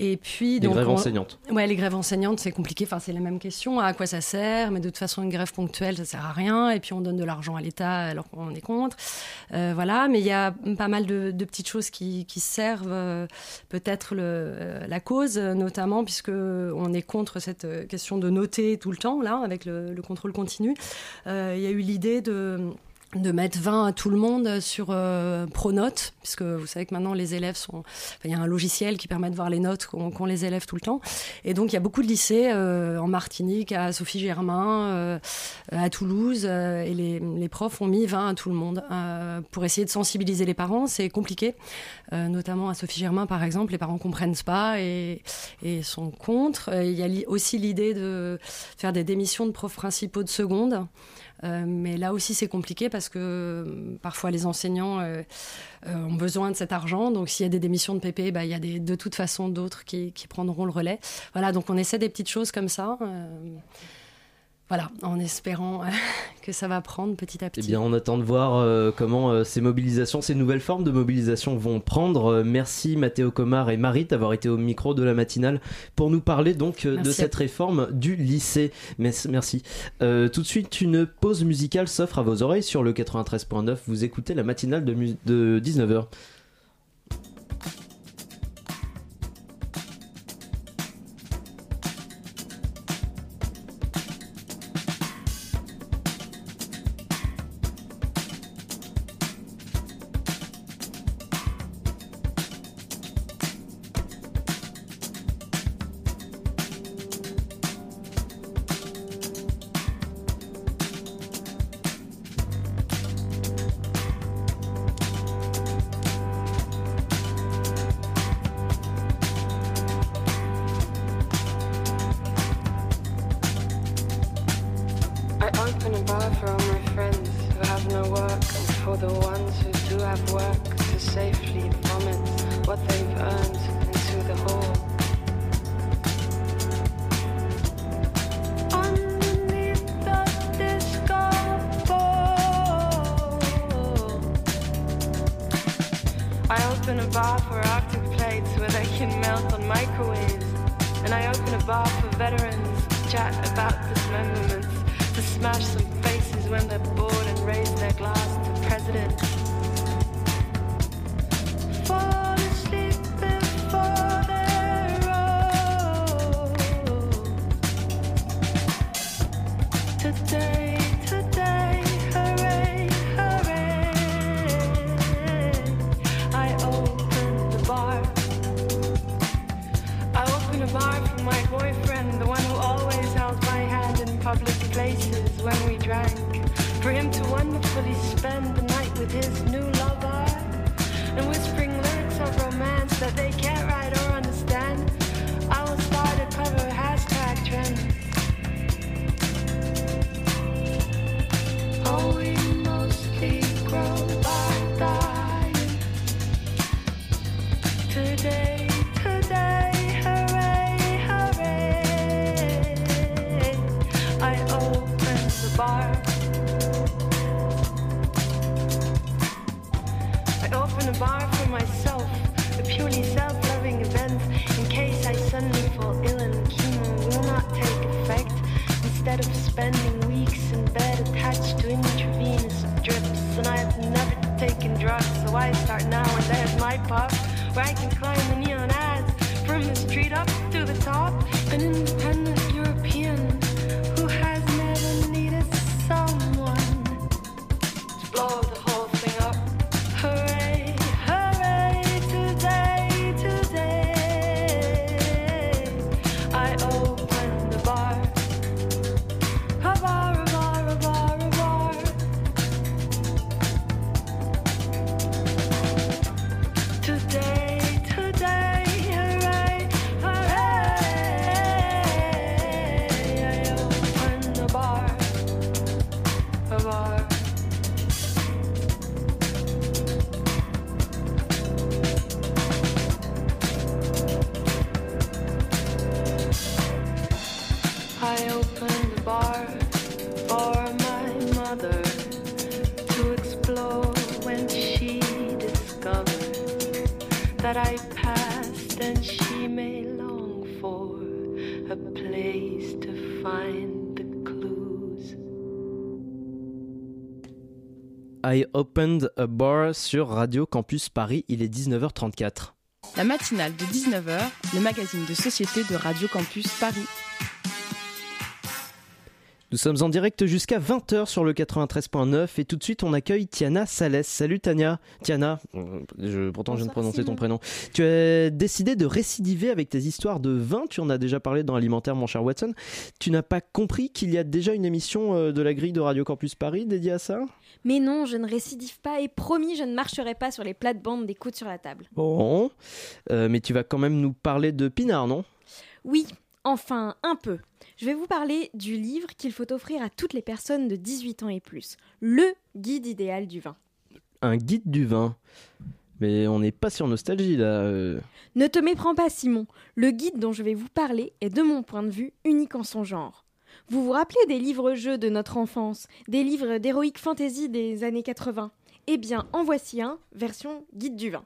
Et puis, les donc, grèves on- enseignantes. Ouais, les grèves enseignantes, c'est compliqué. Enfin, c'est la même question. À quoi ça sert? Mais de toute façon, une grève ponctuelle, ça sert à rien. Et puis, on donne de l'argent à l'État alors qu'on est contre. Euh, voilà. Mais il y a pas mal de, de petites choses qui, qui servent euh, peut-être euh, la cause, notamment puisque on est contre cette question de noter tout le temps là, avec le, le contrôle continu. Il y a eu l'idée de de mettre 20 à tout le monde sur euh, Pronote, puisque vous savez que maintenant les élèves sont... il y a un logiciel qui permet de voir les notes qu'ont les élèves tout le temps. Et donc il y a beaucoup de lycées euh, en Martinique, à Sophie Germain, euh, à Toulouse, et les, profs ont mis 20 à tout le monde pour essayer de sensibiliser les parents. C'est compliqué, notamment à Sophie Germain par exemple, les parents comprennent pas et, sont contre. Il y a aussi l'idée de faire des démissions de profs principaux de seconde. Euh, mais là aussi, c'est compliqué parce que euh, parfois les enseignants euh, ont besoin de cet argent. Donc, s'il y a des démissions de PP, bah, il y a de toute façon d'autres qui prendront le relais. Voilà, donc on essaie des petites choses comme ça. Voilà, en espérant euh, que ça va prendre petit à petit. Eh bien, on attend de voir euh, comment euh, ces mobilisations, ces nouvelles formes de mobilisation vont prendre. Merci Mathéo Comar et Marie d'avoir été au micro de la matinale pour nous parler donc de cette réforme du lycée. Merci. Euh, tout de suite, une pause musicale s'offre à vos oreilles sur le 93.9. Vous écoutez la matinale de, de 19h. Opened a bar sur Radio Campus Paris, il est 19h34. La matinale de 19h, le magazine de société de Radio Campus Paris. Nous sommes en direct jusqu'à 20h sur le 93.9 et tout de suite on accueille Tiana Salès. Salut Tania. Tiana, euh, je, pourtant je viens de prononcer ton prénom. Tu as décidé de récidiver avec tes histoires de vin, tu en as déjà parlé dans Alimentaire mon cher Watson. Tu n'as pas compris qu'il y a déjà une émission euh, de la grille de Radio Campus Paris dédiée à ça? Mais non, je ne récidive pas et promis, je ne marcherai pas sur les plates-bandes des coudes sur la table. Bon, Euh, mais tu vas quand même nous parler de Pinard, non? Oui, enfin, un peu. Je vais vous parler du livre qu'il faut offrir à toutes les personnes de 18 ans et plus. Le guide idéal du vin. Un guide du vin. Mais on n'est pas sur nostalgie là. euh. Ne te méprends pas, Simon. Le guide dont je vais vous parler est, de mon point de vue, unique en son genre. Vous vous rappelez des livres-jeux de notre enfance, des livres d'héroïque fantasy des années 80 Eh bien, en voici un, version guide du vin.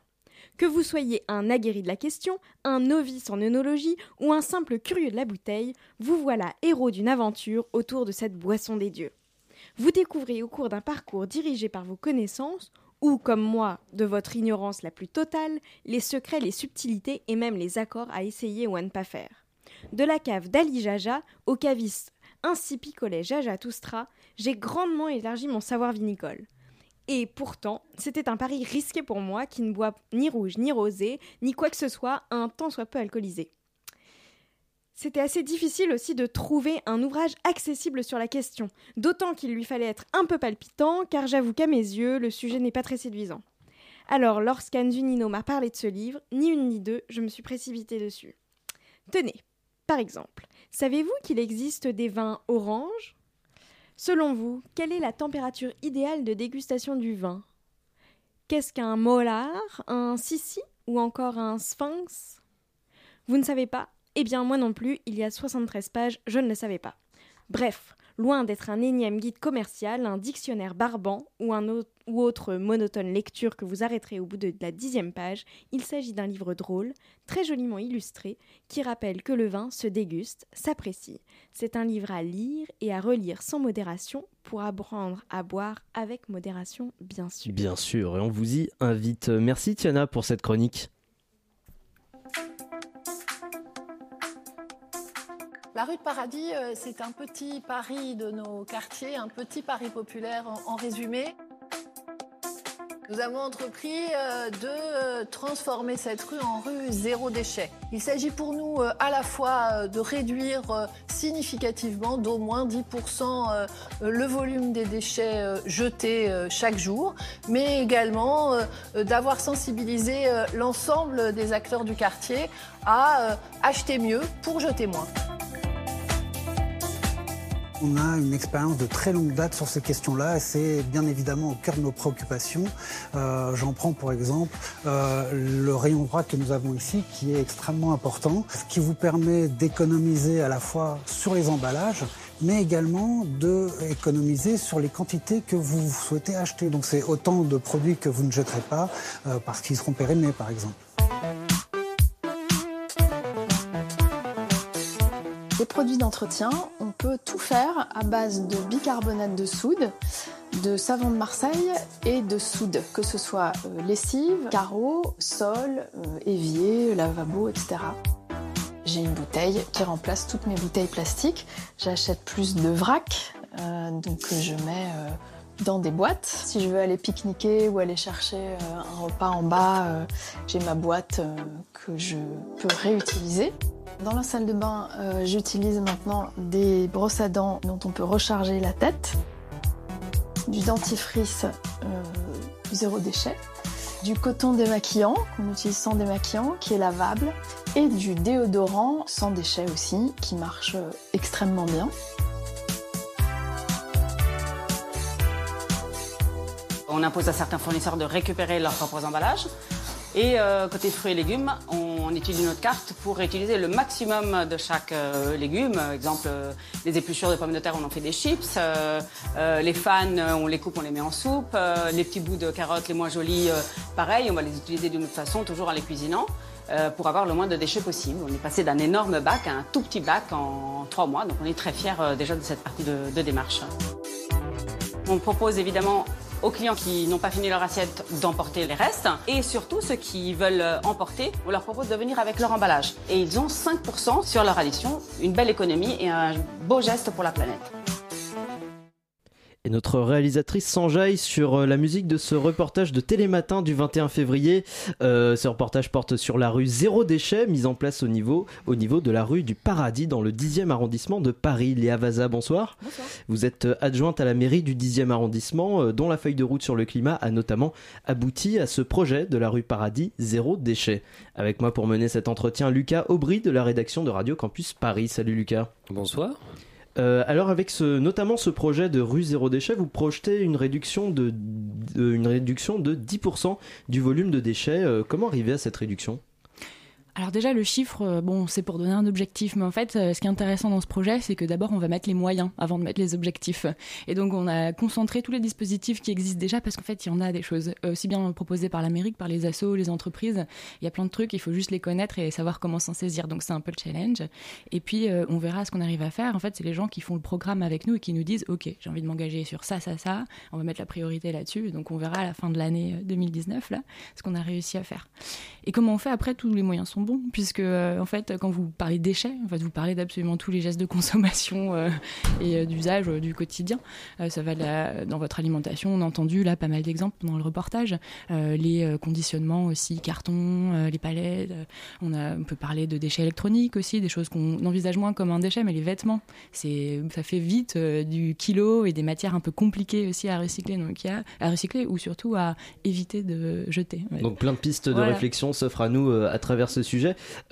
Que vous soyez un aguerri de la question, un novice en œnologie ou un simple curieux de la bouteille, vous voilà héros d'une aventure autour de cette boisson des dieux. Vous découvrez au cours d'un parcours dirigé par vos connaissances, ou comme moi, de votre ignorance la plus totale, les secrets, les subtilités et même les accords à essayer ou à ne pas faire. De la cave d'Ali Jaja au caviste ainsi picolait Jaja Toustra, j'ai grandement élargi mon savoir vinicole. Et pourtant, c'était un pari risqué pour moi qui ne boit ni rouge, ni rosé, ni quoi que ce soit, un tant soit peu alcoolisé. C'était assez difficile aussi de trouver un ouvrage accessible sur la question, d'autant qu'il lui fallait être un peu palpitant, car j'avoue qu'à mes yeux, le sujet n'est pas très séduisant. Alors, lorsqu'Anne Zunino m'a parlé de ce livre, ni une ni deux, je me suis précipitée dessus. Tenez, par exemple, savez-vous qu'il existe des vins oranges Selon vous, quelle est la température idéale de dégustation du vin? Qu'est-ce qu'un molar, un sissi ou encore un sphinx? Vous ne savez pas? Eh bien moi non plus, il y a 73 pages, je ne le savais pas. Bref, loin d'être un énième guide commercial, un dictionnaire barbant ou, un autre, ou autre monotone lecture que vous arrêterez au bout de la dixième page, il s'agit d'un livre drôle, très joliment illustré, qui rappelle que le vin se déguste, s'apprécie. C'est un livre à lire et à relire sans modération pour apprendre à boire avec modération, bien sûr. Bien sûr, et on vous y invite. Merci Tiana pour cette chronique. La rue de Paradis, euh, c'est un petit Paris de nos quartiers, un petit Paris populaire en, en résumé. Nous avons entrepris euh, de euh, transformer cette rue en rue zéro déchet. Il s'agit pour nous à la fois de réduire significativement d'au moins 10% euh, le volume des déchets jetés chaque jour, mais également d'avoir sensibilisé l'ensemble des acteurs du quartier à acheter mieux pour jeter moins. On a une expérience de très longue date sur ces questions-là et c'est bien évidemment au cœur de nos préoccupations. Euh, J'en prends pour exemple euh, le rayon droit que nous avons ici qui est extrêmement important, qui vous permet d'économiser à la fois sur les emballages mais également de économiser sur les quantités que vous souhaitez acheter. Donc c'est autant de produits que vous ne jetterez pas euh, parce qu'ils seront périmés par exemple. Les produits d'entretien, on peut tout faire à base de bicarbonate de soude, de savon de Marseille et de soude, que ce soit euh, lessive, carreau, sol, euh, évier, lavabo, etc. J'ai une bouteille qui remplace toutes mes bouteilles plastiques. J'achète plus de vrac, euh, donc que je mets euh, dans des boîtes. Si je veux aller pique-niquer ou aller chercher euh, un repas en bas, euh, j'ai ma boîte euh, que je peux réutiliser. Dans la salle de bain, euh, j'utilise maintenant des brosses à dents dont on peut recharger la tête, du dentifrice euh, zéro déchet, du coton démaquillant qu'on utilise sans démaquillant qui est lavable et du déodorant sans déchet aussi qui marche euh, extrêmement bien. On impose à certains fournisseurs de récupérer leurs propres emballages. Et euh, côté fruits et légumes, on utilise notre carte pour réutiliser le maximum de chaque euh, légume. Exemple, euh, les épluchures de pommes de terre, on en fait des chips. Les fans, on les coupe, on les met en soupe. Les petits bouts de carottes, les moins jolis, pareil, on va les utiliser d'une autre façon, toujours en les cuisinant. pour avoir le moins de déchets possible. On est passé d'un énorme bac à un tout petit bac en trois mois, donc on est très fiers déjà de cette partie de démarche. On propose évidemment aux clients qui n'ont pas fini leur assiette d'emporter les restes et surtout ceux qui veulent emporter, on leur propose de venir avec leur emballage. Et ils ont 5% sur leur addition, une belle économie et un beau geste pour la planète. Et notre réalisatrice s'enjaille sur euh, la musique de ce reportage de Télématin du 21 février. Euh, ce reportage porte sur la rue Zéro Déchet, mise en place au niveau, au niveau de la rue du Paradis dans le 10e arrondissement de Paris. Léa Vaza, bonsoir. Bonsoir. Vous êtes euh, adjointe à la mairie du 10e arrondissement, euh, dont la feuille de route sur le climat a notamment abouti à ce projet de la rue Paradis Zéro Déchet. Avec moi pour mener cet entretien, Lucas Aubry de la rédaction de Radio Campus Paris. Salut Lucas. Bonsoir. Euh, alors avec ce, notamment ce projet de rue zéro déchet, vous projetez une réduction de, une réduction de 10% du volume de déchets. Euh, comment arriver à cette réduction? Alors déjà le chiffre, euh, bon c'est pour donner un objectif, mais en fait euh, ce qui est intéressant dans ce projet c'est que d'abord on va mettre les moyens avant de mettre les objectifs. Et donc on a concentré tous les dispositifs qui existent déjà parce qu'en fait il y en a des choses euh, aussi bien proposées par l'Amérique, par les assos, les entreprises. Il y a plein de trucs, il faut juste les connaître et savoir comment s'en saisir. Donc c'est un peu le challenge. Et puis on verra ce qu'on arrive à faire. En fait c'est les gens qui font le programme avec nous et qui nous disent ok j'ai envie de m'engager sur ça, ça, ça. On va mettre la priorité là-dessus. Donc on verra à la fin de l'année euh, 2019 là ce qu'on a réussi à faire. Et comment on fait après Tous les moyens sont bons, puisque euh, en fait, quand vous parlez déchets, en fait, vous parlez d'absolument tous les gestes de consommation euh, et euh, d'usage du quotidien. Ça va la- dans votre alimentation. On a entendu là pas mal d'exemples dans le reportage. Les conditionnements aussi, cartons, euh, les palettes. on, a, on peut parler de déchets électroniques aussi, des choses qu'on envisage moins comme un déchet, mais les vêtements, c'est ça fait vite du kilo et des matières un peu compliquées aussi à recycler. Donc il y a à recycler ou surtout à éviter de jeter. Donc plein de pistes de Voilà. réflexion s'offrent à nous à travers ce sujet.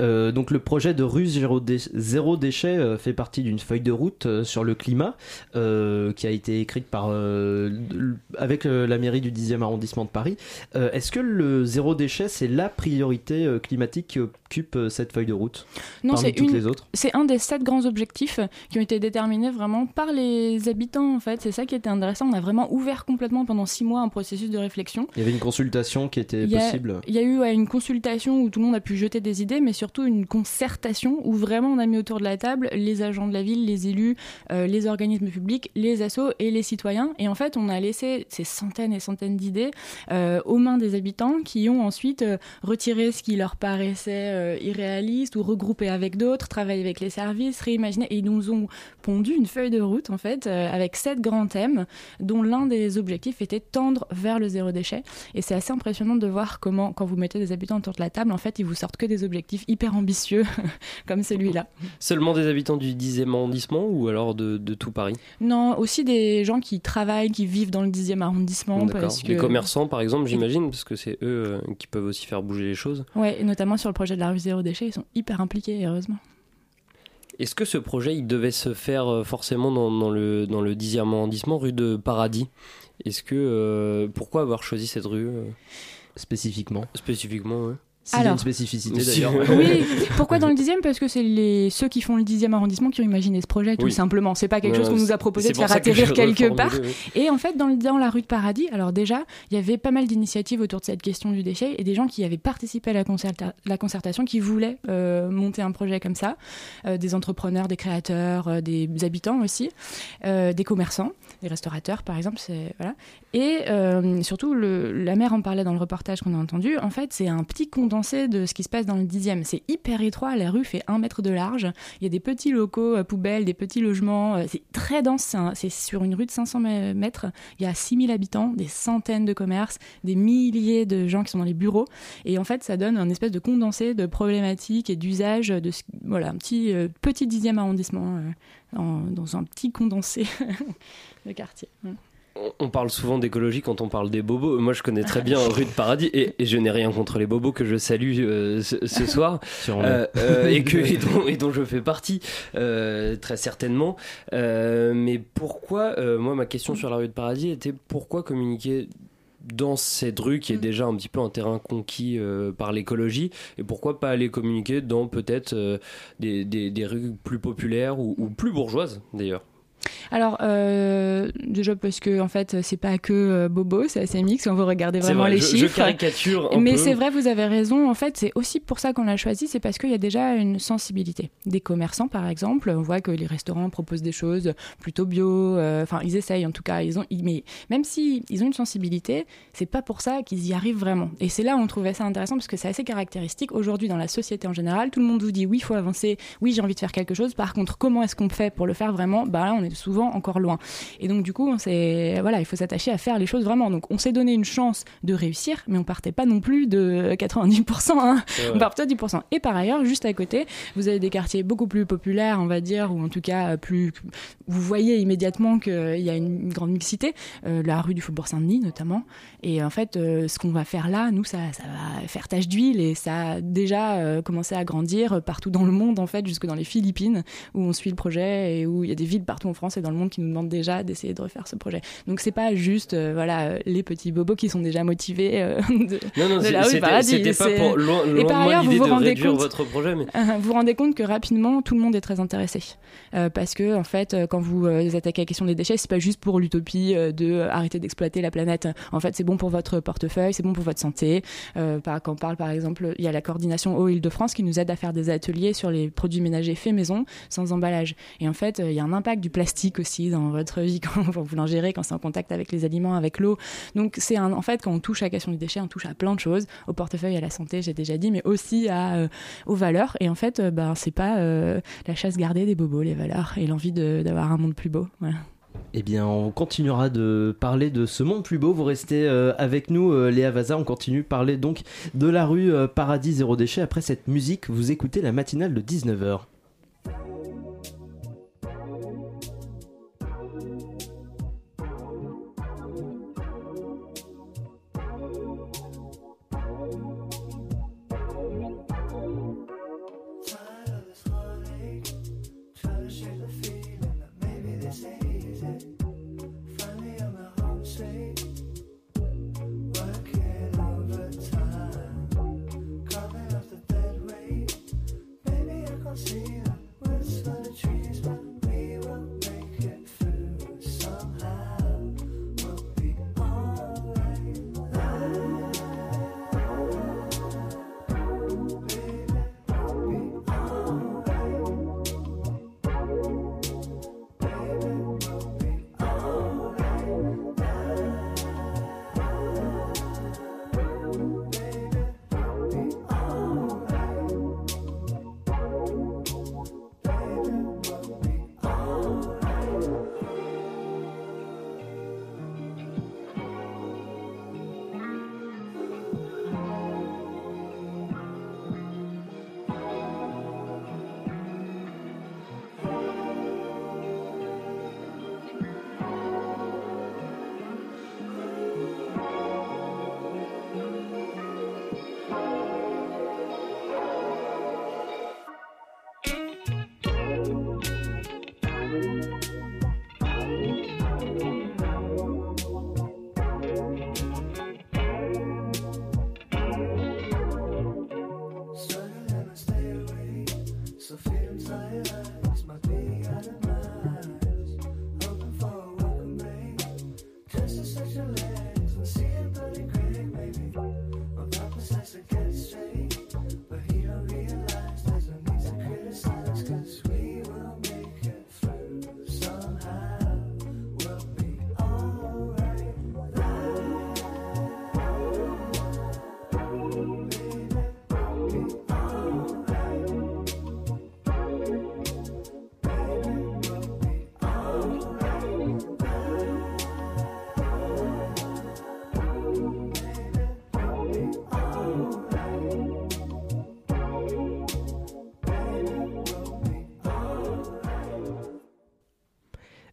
Euh, donc le projet de rue zéro, dé- zéro déchet euh, fait partie d'une feuille de route euh, sur le climat qui a été écrite par avec la mairie du 10e arrondissement de Paris. Est-ce que le zéro déchet c'est la priorité climatique occupe euh, cette feuille de route Non, parmi c'est toutes une- les autres C'est un des sept grands objectifs qui ont été déterminés vraiment par les habitants. En fait, c'est ça qui était intéressant. On a vraiment ouvert complètement pendant six mois un processus de réflexion. Il y avait une consultation qui était Il a, possible. il y a eu ouais, une consultation où tout le monde a pu jeter des idées, mais surtout une concertation où vraiment on a mis autour de la table les agents de la ville, les élus, euh, les organismes publics, les assos et les citoyens. Et en fait, on a laissé ces centaines et centaines d'idées euh, aux mains des habitants qui ont ensuite euh, retiré ce qui leur paraissait euh, irréaliste ou regroupé avec d'autres, travaillé avec les services, réimaginé. Et ils nous ont pondu une feuille de route, en fait, euh, avec sept grands thèmes, dont l'un des objectifs était tendre vers le zéro déchet. Et c'est assez impressionnant de voir comment, quand vous mettez des habitants autour de la table, en fait, ils vous sortent que des objectifs hyper ambitieux, comme celui-là. Seulement des habitants du 10e arrondissement ou alors de, de tout Paris? Non, aussi des gens qui travaillent, qui vivent dans le 10e arrondissement. Parce que... Les commerçants, par exemple, j'imagine, parce que c'est eux euh, qui peuvent aussi faire bouger les choses. Et notamment sur le projet de la rue zéro déchet, ils sont hyper impliqués, heureusement. Est-ce que ce projet, il devait se faire euh, forcément dans, dans le, dans le 10e arrondissement, rue de Paradis? Est-ce que... euh, pourquoi avoir choisi cette rue euh? Spécifiquement Spécifiquement, ouais. S'il y a une Alors- spécificité d'ailleurs. Oui, pourquoi dans le 10e Parce que c'est les... ceux qui font le 10e arrondissement qui ont imaginé ce projet, tout Oui. simplement. C'est pas quelque Ouais, chose qu'on nous a proposé c'est de faire que atterrir quelque part. oui. Et en fait, dans, le- dans la rue de Paradis, alors déjà, il y avait pas mal d'initiatives autour de cette question du déchet et des gens qui avaient participé à la, concerta- la concertation, qui voulaient euh, monter un projet comme ça. Euh, des entrepreneurs, des créateurs, euh, des habitants aussi, euh, des commerçants, des restaurateurs par exemple. C'est, voilà. Et euh, surtout, la maire en parlait dans le reportage qu'on a entendu. En fait, c'est un petit condensé de ce qui se passe dans le 10e. C'est hyper étroit. La rue fait un mètre de large. Il y a des petits locaux, euh, poubelles, des petits logements. Euh, C'est très dense. C'est, sur une rue de 500 m- mètres. Il y a 6000 habitants, des centaines de commerces, des milliers de gens qui sont dans les bureaux. Et en fait, ça donne un espèce de condensé de problématiques et d'usages de ce- voilà, un petit, euh, 10e arrondissement en- dans un petit condensé de quartier. Mm. On- parle souvent d'écologie quand on parle des bobos. Moi, je connais très bien rue de Paradis et, et je n'ai rien contre les bobos que je salue euh, ce, ce soir. Euh, euh, et, que, et, dont, et dont je fais partie euh, très certainement. Euh, mais pourquoi, euh, moi, ma question sur la rue de Paradis était pourquoi communiquer dans cette rue qui est déjà un petit peu un terrain conquis euh, par l'écologie et pourquoi pas aller communiquer dans peut-être euh, des, des- des rues plus populaires ou, ou plus bourgeoises d'ailleurs? Alors, euh, déjà parce que en fait, c'est pas que euh, Bobo, c'est assez mix. On veut regarder vraiment vrai, les je- je chiffres. caricature un Mais c'est vrai, vous avez raison. En fait, c'est aussi pour ça qu'on l'a choisi. C'est parce qu'il y a déjà une sensibilité. Des commerçants, par exemple, on voit que les restaurants proposent des choses plutôt bio. euh, Enfin, ils essayent en tout cas. Ils ont, ils- mais même si ils ont une sensibilité, c'est pas pour ça qu'ils y arrivent vraiment. Et c'est là où on trouvait ça intéressant parce que c'est assez caractéristique aujourd'hui dans la société en général. Tout le monde vous dit oui, il faut avancer. Oui, j'ai envie de faire quelque chose. Par contre, comment est-ce qu'on fait pour le faire vraiment? Bah là, on est souvent encore loin. Et donc du coup, on voilà, il faut s'attacher à faire les choses vraiment. Donc on s'est donné une chance de réussir, mais on partait pas non plus de 90%. Hein. On partait de 10%. Et par ailleurs, juste à côté, vous avez des quartiers beaucoup plus populaires, on va dire, ou en tout cas plus. Vous voyez immédiatement qu'il y a une grande mixité. Euh, la rue du Faubourg Saint-Denis notamment. Et en fait, euh, ce qu'on va faire là, nous, ça, ça va faire tache d'huile et ça a déjà euh, commencé à grandir partout dans le monde, en fait, jusque dans les Philippines, où on suit le projet et où il y a des villes partout en France et dans le monde qui nous demandent déjà d'essayer de refaire ce projet. Donc c'est pas juste, euh, voilà, euh, les petits bobos qui sont déjà motivés euh, de, Non, non, de c'est- la rue c'était- Paradis. c'était pas pour- loin- et loin de par ailleurs, vous l'idée vous de rendez réduire compte, votre projet, mais- vous vous rendez compte que rapidement tout le monde est très intéressé Euh, parce que en fait quand vous attaquez la question des déchets c'est pas juste pour l'utopie de arrêter d'exploiter la planète en fait c'est bon pour votre portefeuille c'est bon pour votre santé par, quand on parle par exemple il y a la coordination eau Île-de-France qui nous aide à faire des ateliers sur les produits ménagers faits maison sans emballage et en fait il y a un impact du plastique aussi dans votre vie quand vous l'ingérez quand c'est en contact avec les aliments avec l'eau donc c'est en fait quand on touche à la question du déchet on touche à plein de choses au portefeuille à la santé j'ai déjà dit mais aussi à euh, aux valeurs et en fait euh, ben c'est pas euh, la chasse gardée des bobos les valeurs et l'envie d'avoir un monde plus beau voilà. Eh bien, on continuera de parler de ce monde plus beau. Vous restez avec nous, Léa Vaza. On continue de parler donc de la rue Paradis Zéro Déchet. Après cette musique, vous écoutez la matinale de 19h.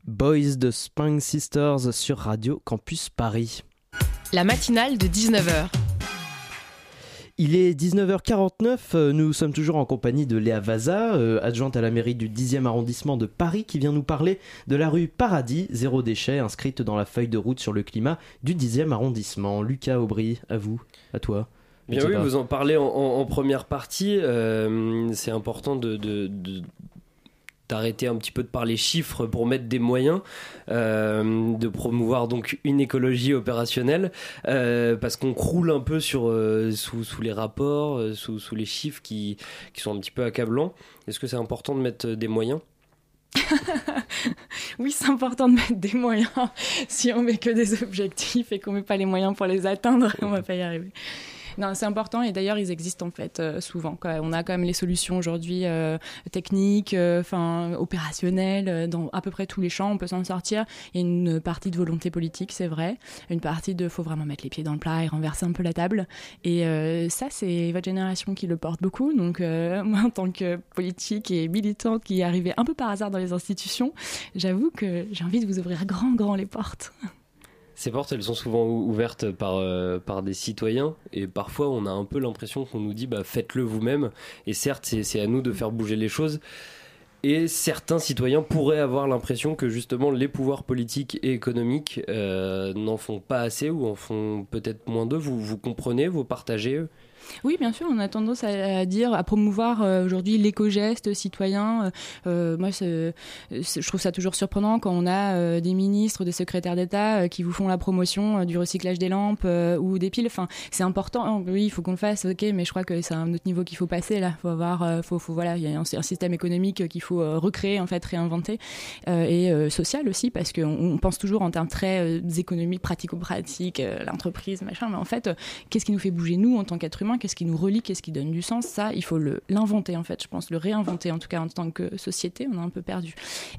Boys de Spring Sisters sur Radio Campus Paris. La matinale de 19h. Il est 19h49, euh, nous sommes toujours en compagnie de Léa Vaza, euh, adjointe à la mairie du 10e arrondissement de Paris, qui vient nous parler de la rue Paradis, zéro déchet, inscrite dans la feuille de route sur le climat du 10e arrondissement. Lucas Aubry, à vous, à toi. Bien oui, vous en parlez en, en- en première partie. euh, c'est important de, de- de- d'arrêter un petit peu de parler chiffres pour mettre des moyens, euh, de promouvoir donc une écologie opérationnelle, euh, parce qu'on croule un peu sur, euh, sous, les rapports, sous, sous les chiffres qui, qui sont un petit peu accablants. Est-ce que c'est important de mettre des moyens? Oui, c'est important de mettre des moyens. si on met que des objectifs et qu'on met pas les moyens pour les atteindre, on va pas y arriver. Non, c'est important et d'ailleurs ils existent en fait euh, souvent. On a quand même les solutions aujourd'hui euh, techniques, euh, enfin opérationnelles euh, dans à peu près tous les champs. On peut s'en sortir. Il y a une partie de volonté politique, c'est vrai. Une partie de faut vraiment mettre les pieds dans le plat et renverser un peu la table. Et euh, ça, c'est votre génération qui le porte beaucoup. Donc moi, en tant que politique et militante qui est arrivée un peu par hasard dans les institutions, j'avoue que j'ai envie de vous ouvrir grand, grand les portes. Ces portes, elles sont souvent ou- ouvertes par, euh, par des citoyens et parfois on a un peu l'impression qu'on nous dit bah, faites-le vous-même. Et certes, c'est à nous de faire bouger les choses. Et certains citoyens pourraient avoir l'impression que justement les pouvoirs politiques et économiques euh, n'en font pas assez ou en font peut-être moins d'eux. Vous, vous comprenez, vous partagez Oui, bien sûr, on a tendance à, dire, à promouvoir euh, aujourd'hui l'éco-geste citoyen. Euh, euh, moi, je trouve ça toujours surprenant quand on a des ministres, des secrétaires d'État qui vous font la promotion du recyclage des lampes ou des piles. Enfin, c'est important. Oui, il faut qu'on le fasse, ok, mais je crois que c'est un autre niveau qu'il faut passer là. Faut avoir, faut, voilà, il y a un, système économique qu'il faut recréer en fait, réinventer et social aussi parce qu'on on pense toujours en termes très économiques, pratico-pratiques, l'entreprise, machin. Mais en fait, qu'est-ce qui nous fait bouger nous en tant qu'être Qu'est-ce qui nous relie Qu'est-ce qui donne du sens? Ça, il faut l'inventer en fait. Je pense le réinventer en tout cas en tant que société. On a un peu perdu.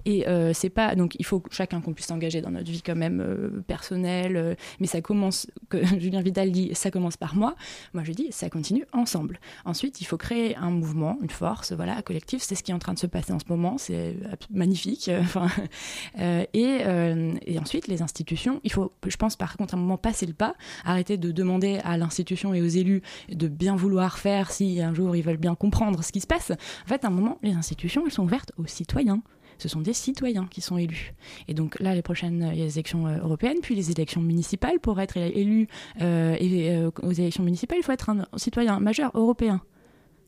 Et euh, c'est pas donc il faut chacun qu'on puisse s'engager dans notre vie quand même euh, personnelle. euh, mais ça commence, que Julien Vidal dit, ça commence par moi. Moi je dis, ça continue ensemble. Ensuite, il faut créer un mouvement, une force, voilà, collectif. C'est ce qui est en train de se passer en ce moment. C'est magnifique. et, et ensuite, les institutions, il faut, je pense, par contre, à un moment passer le pas, arrêter de demander à l'institution et aux élus de bien vouloir faire si un jour ils veulent bien comprendre ce qui se passe. En fait, à un moment, les institutions, elles sont ouvertes aux citoyens. Ce sont des citoyens qui sont élus. Et donc là, les prochaines, les élections euh, européennes, puis les élections municipales. Pour être élu euh, et, euh, aux élections municipales, il faut être un citoyen majeur européen.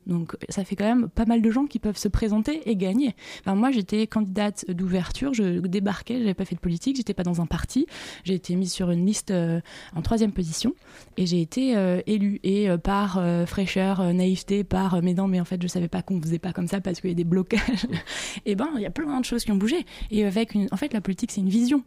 Donc ça fait quand même pas mal de gens qui peuvent se présenter et gagner. Enfin, moi j'étais candidate d'ouverture, je débarquais, j'avais pas fait de politique, j'étais pas dans un parti, j'ai été mise sur une liste euh, en troisième position et j'ai été euh, élue. Et euh, par fraîcheur, naïveté, par mais non mais en fait je savais pas qu'on faisait pas comme ça parce qu'il y a des blocages. et ben il y a plein de choses qui ont bougé. Et avec une, en fait la politique c'est une vision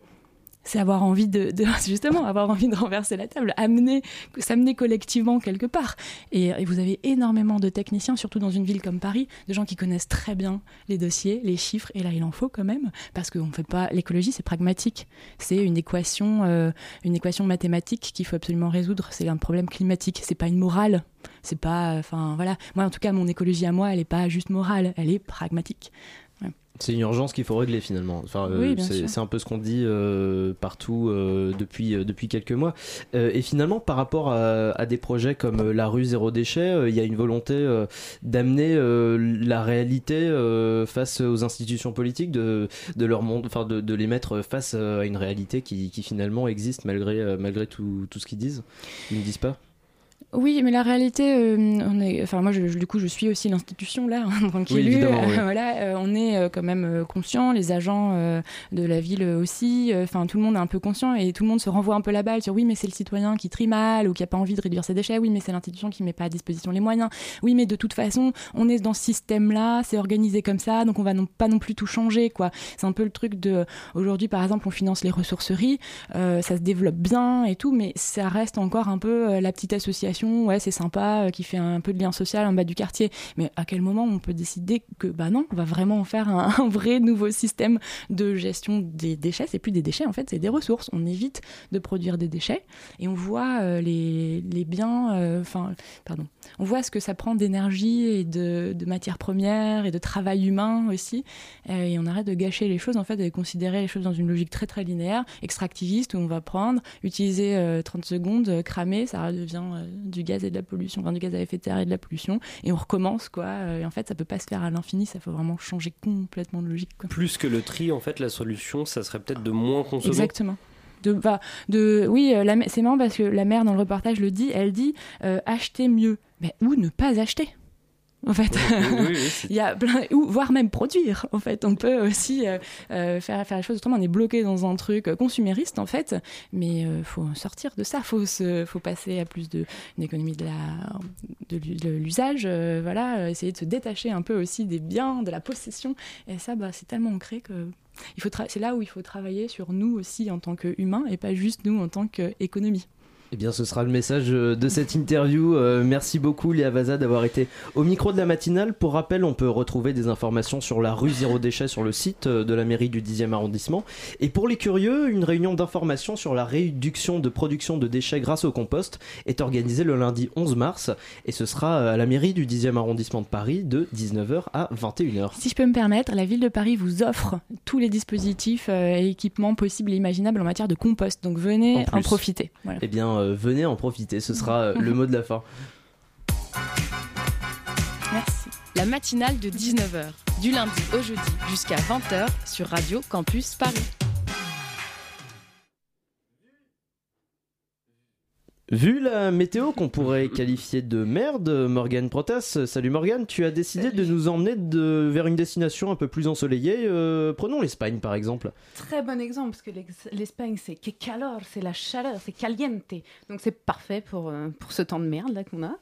c'est avoir envie de, justement avoir envie de renverser la table, amener, s'amener collectivement quelque part. Et, vous avez énormément de techniciens, surtout dans une ville comme Paris, de gens qui connaissent très bien les dossiers, les chiffres. Et là, il en faut quand même, parce qu'on fait pas l'écologie, c'est pragmatique. C'est une équation, euh, une équation mathématique qu'il faut absolument résoudre. C'est un problème climatique. C'est pas une morale. C'est pas, enfin voilà. Moi, en tout cas, mon écologie à moi, elle est pas juste morale, elle est pragmatique. C'est une urgence qu'il faut régler finalement. Enfin, euh, Oui, c'est un peu ce qu'on dit euh, partout euh, depuis, depuis quelques mois. Et finalement, par rapport à, à des projets comme la rue Zéro Déchet, il y a une volonté d'amener la réalité face aux institutions politiques, de, de, leur monde, enfin, de, de les mettre face à une réalité qui, qui finalement existe malgré, malgré tout, tout ce qu'ils disent. Ils ne disent pas Oui, mais la réalité, euh, on est, enfin moi, je, je- du coup, je suis aussi l'institution là, en tant qu'élu. évidemment, oui. voilà, euh, on est euh, quand même euh, conscient, les agents euh, de la ville aussi. euh, Enfin, tout le monde est un peu conscient et tout le monde se renvoie un peu la balle sur oui, mais c'est le citoyen qui trie mal ou qui a pas envie de réduire ses déchets. Oui, mais c'est l'institution qui met pas à disposition les moyens. Oui, mais de toute façon, on est dans ce système-là, c'est organisé comme ça, donc on va non, pas non plus tout changer, quoi. C'est un peu le truc de aujourd'hui, par exemple, on finance les ressourceries, euh, ça se développe bien et tout, mais ça reste encore un peu euh, la petite association, ouais, c'est sympa, euh, qui fait un peu de lien social en bas du quartier. Mais à quel moment on peut décider que, bah non, on va vraiment en faire un, vrai nouveau système de gestion des déchets? C'est plus des déchets, en fait, c'est des ressources. On évite de produire des déchets et on voit euh, les, les biens, euh, enfin, pardon, on voit ce que ça prend d'énergie et de, de matières premières et de travail humain aussi. Et on arrête de gâcher les choses, en fait, de considérer les choses dans une logique très très linéaire, extractiviste, où on va prendre, utiliser euh, 30 secondes, cramer, ça devient euh, du gaz et de la pollution, enfin du gaz à effet de serre et de la pollution, et on recommence quoi. Euh, Et en fait, ça peut pas se faire à l'infini, ça faut vraiment changer complètement de logique. Quoi. Plus que le tri, en fait, la solution, ça serait peut-être de moins consommer. Exactement. De, bah, de, oui, euh, c'est marrant parce que la mère dans le reportage le dit, elle dit euh, acheter mieux, mais ou ne pas acheter? En fait, oui, oui, c'est- il y a plein, ou voire même produire. En fait, on peut aussi euh, euh, faire faire les choses autrement. On est bloqué dans un truc consumériste en fait, mais euh, faut sortir de ça. Faut se, faut passer à plus de une économie de la de l'u- de l'usage. euh, voilà, essayer de se détacher un peu aussi des biens, de la possession. Et ça, bah, c'est tellement ancré que il faut tra- c'est là où il faut travailler sur nous aussi en tant qu'humains et pas juste nous en tant qu'économie. Eh bien, ce sera le message euh, de cette interview. Euh, merci beaucoup, Léa Vaza, d'avoir été au micro de la matinale. Pour rappel, on peut retrouver des informations sur la rue Zéro Déchet sur le site euh, de la mairie du 10e arrondissement. Et pour les curieux, une réunion d'information sur la réduction de production de déchets grâce au compost est organisée le lundi 11 mars. Et ce sera à la mairie du 10e arrondissement de Paris de 19h à 21h. Si je peux me permettre, la ville de Paris vous offre tous les dispositifs et équipements possibles et imaginables en matière de compost. Donc venez En profiter. Voilà. Eh bien, euh, venez en profiter. Ce sera euh, le mot de la fin. Merci. La matinale de 19h, du lundi au jeudi jusqu'à 20h sur Radio Campus Paris. Vu la météo qu'on pourrait qualifier de merde, Morgane Protas, salut Morgane, tu as décidé de nous emmener de, vers une destination un peu plus ensoleillée. Euh, prenons l'Espagne par exemple. Très bon exemple, parce que l'Espagne, c'est que calor, c'est la chaleur, c'est caliente. Donc c'est parfait pour, euh, pour ce temps de merde là qu'on a.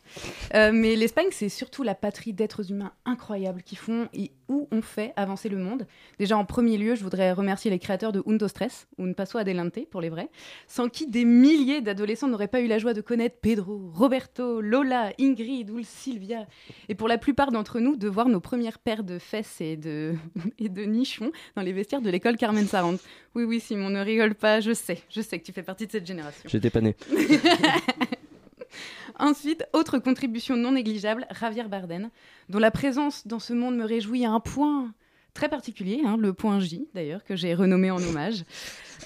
Euh, mais l'Espagne, c'est surtout la patrie d'êtres humains incroyables qui font et où on fait avancer le monde. Déjà, en premier lieu, je voudrais remercier les créateurs de Undo Stress, Un Paso Adelante pour les vrais, sans qui des milliers d'adolescents n'auraient pas eu la joie de connaître Pedro, Roberto, Lola, Ingrid ou Sylvia. Et pour la plupart d'entre nous, de voir nos premières paires de fesses et de, et de nichons dans les vestiaires de l'école Carmen Sarante. Oui, oui, Simon, ne rigole pas, je sais, je sais que tu fais partie de cette génération. J'étais pas. Ensuite, autre contribution non négligeable, Javier Bardem, dont la présence dans ce monde me réjouit à un point très particulier, hein, le point J d'ailleurs, que j'ai renommé en hommage.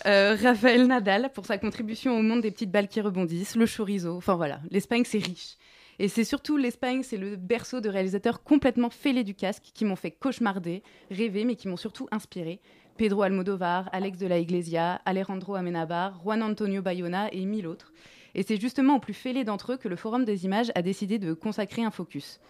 Euh, Raphaël Nadal pour sa contribution au monde des petites balles qui rebondissent, le chorizo, enfin voilà, l'Espagne c'est riche. Et c'est surtout l'Espagne, c'est le berceau de réalisateurs complètement fêlés du casque qui m'ont fait cauchemarder, rêver, mais qui m'ont surtout inspiré. Pedro Almodovar, Alex de la Iglesia, Alejandro Amenabar, Juan Antonio Bayona et mille autres. Et c'est justement aux plus fêlés d'entre eux que le Forum des images a décidé de consacrer un focus.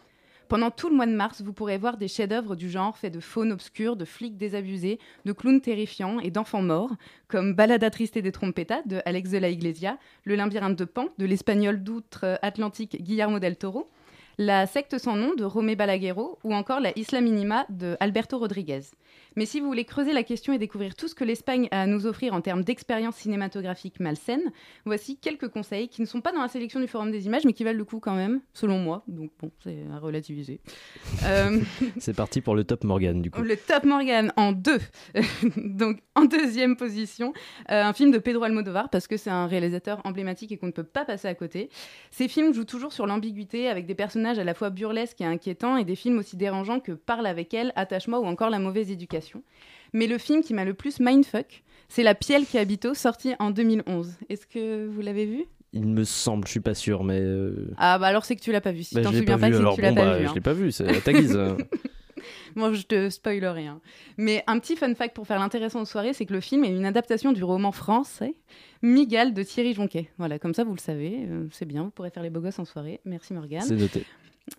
Pendant tout le mois de mars, vous pourrez voir des chefs-d'œuvre du genre faits de faune obscure, de flics désabusés, de clowns terrifiants et d'enfants morts, comme Balada triste et des trompetas de Alex de la Iglesia, Le labyrinthe de Pan de l'espagnol d'outre-Atlantique Guillermo del Toro, La secte sans nom de Romé Balaguerro ou encore La Isla Minima de Alberto Rodriguez. Mais si vous voulez creuser la question et découvrir tout ce que l'Espagne a à nous offrir en termes d'expérience cinématographique malsaine, voici quelques conseils qui ne sont pas dans la sélection du Forum des images, mais qui valent le coup quand même, selon moi. Donc bon, c'est à relativiser. Euh, C'est parti pour le top Morgane du coup. le Top Morgan en deux. Donc en deuxième position, euh, un film de Pedro Almodovar parce que c'est un réalisateur emblématique et qu'on ne peut pas passer à côté. Ces films jouent toujours sur l'ambiguïté avec des personnages à la fois burlesques et inquiétants et des films aussi dérangeants que Parle avec elle, Attache-moi ou encore La mauvaise éducation. Mais le film qui m'a le plus mindfuck, c'est La Pielle qui habito, sorti en 2011. Est-ce que vous l'avez vu? Il me semble, je suis pas sûr, mais. euh, Ah bah alors c'est que tu l'as pas vu. Si bah, t'en souviens pas c'est que tu l'as bon, pas bah, vu. je hein. l'ai pas vu, c'est à ta guise. Moi, je te spoil rien. Mais un petit fun fact pour faire l'intéressant aux soirées, c'est que le film est une adaptation du roman français Migale de Thierry Jonquet. Voilà, comme ça, vous le savez. euh, c'est bien, vous pourrez faire les beaux gosses en soirée. Merci Morgane. C'est noté.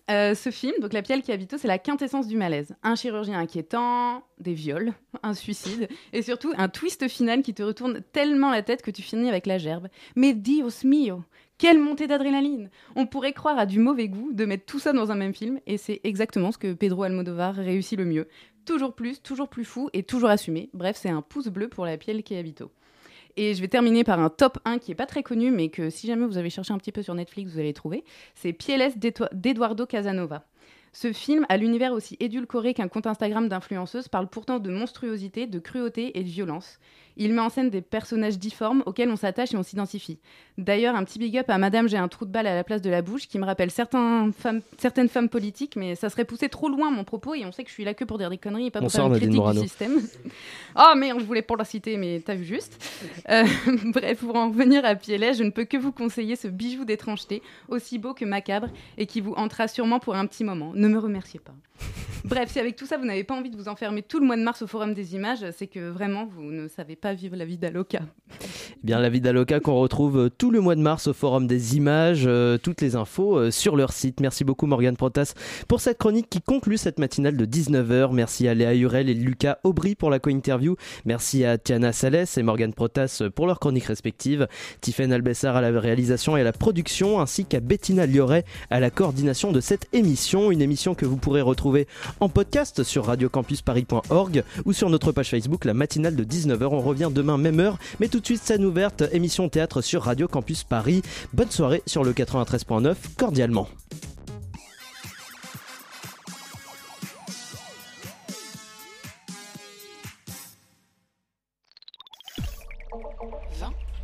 Euh, ce film, donc La Pielle qui habite, c'est la quintessence du malaise. Un chirurgien inquiétant, des viols, un suicide, et surtout un twist final qui te retourne tellement la tête que tu finis avec la gerbe. Mais Dios mio quelle montée d'adrénaline On pourrait croire à du mauvais goût de mettre tout ça dans un même film, et c'est exactement ce que Pedro Almodovar réussit le mieux. Toujours plus, toujours plus fou et toujours assumé. Bref, c'est un pouce bleu pour La Pielle qui habito. Et je vais terminer par un top 1 qui est pas très connu, mais que si jamais vous avez cherché un petit peu sur Netflix, vous allez trouver. C'est d'Eto- d'Eduardo Casanova. Ce film, à l'univers aussi édulcoré qu'un compte Instagram d'influenceuse, parle pourtant de monstruosité, de cruauté et de violence. Il met en scène des personnages difformes auxquels on s'attache et on s'identifie. D'ailleurs, un petit big up à Madame J'ai un trou de balle à la place de la bouche qui me rappelle femmes, certaines femmes politiques, mais ça serait poussé trop loin mon propos et on sait que je suis là que pour dire des conneries et pas pour faire une critique du système. oh merde, je voulais pas la citer, mais t'as vu juste. Euh, bref, pour en revenir à Pielet, je ne peux que vous conseiller ce bijou d'étrangeté, aussi beau que macabre, et qui vous hantera sûrement pour un petit moment. Ne me remerciez pas. Bref, si avec tout ça vous n'avez pas envie de vous enfermer tout le mois de mars au Forum des images, c'est que vraiment vous ne savez pas vivre la vie d'Aloca. Eh Bien la vie d'Aloca qu'on retrouve euh, tout le mois de mars au Forum des images, euh, toutes les infos euh, sur leur site. Merci beaucoup Morgane Protas pour cette chronique qui conclut cette matinale de 19h. Merci à Léa Hurel et Lucas Aubry pour la co-interview. Merci à Tiana Salès et Morgane Protas pour leurs chroniques respectives. Tiffaine Albessar à la réalisation et à la production ainsi qu'à Bettina Lioret à la coordination de cette émission. Une émission que vous pourrez retrouver en podcast sur radiocampusparis.org ou sur notre page Facebook la matinale de 19h. On revient demain même heure, mais tout de suite scène ouverte, émission théâtre sur Radio Campus Paris. Bonne soirée sur le 93.9 cordialement.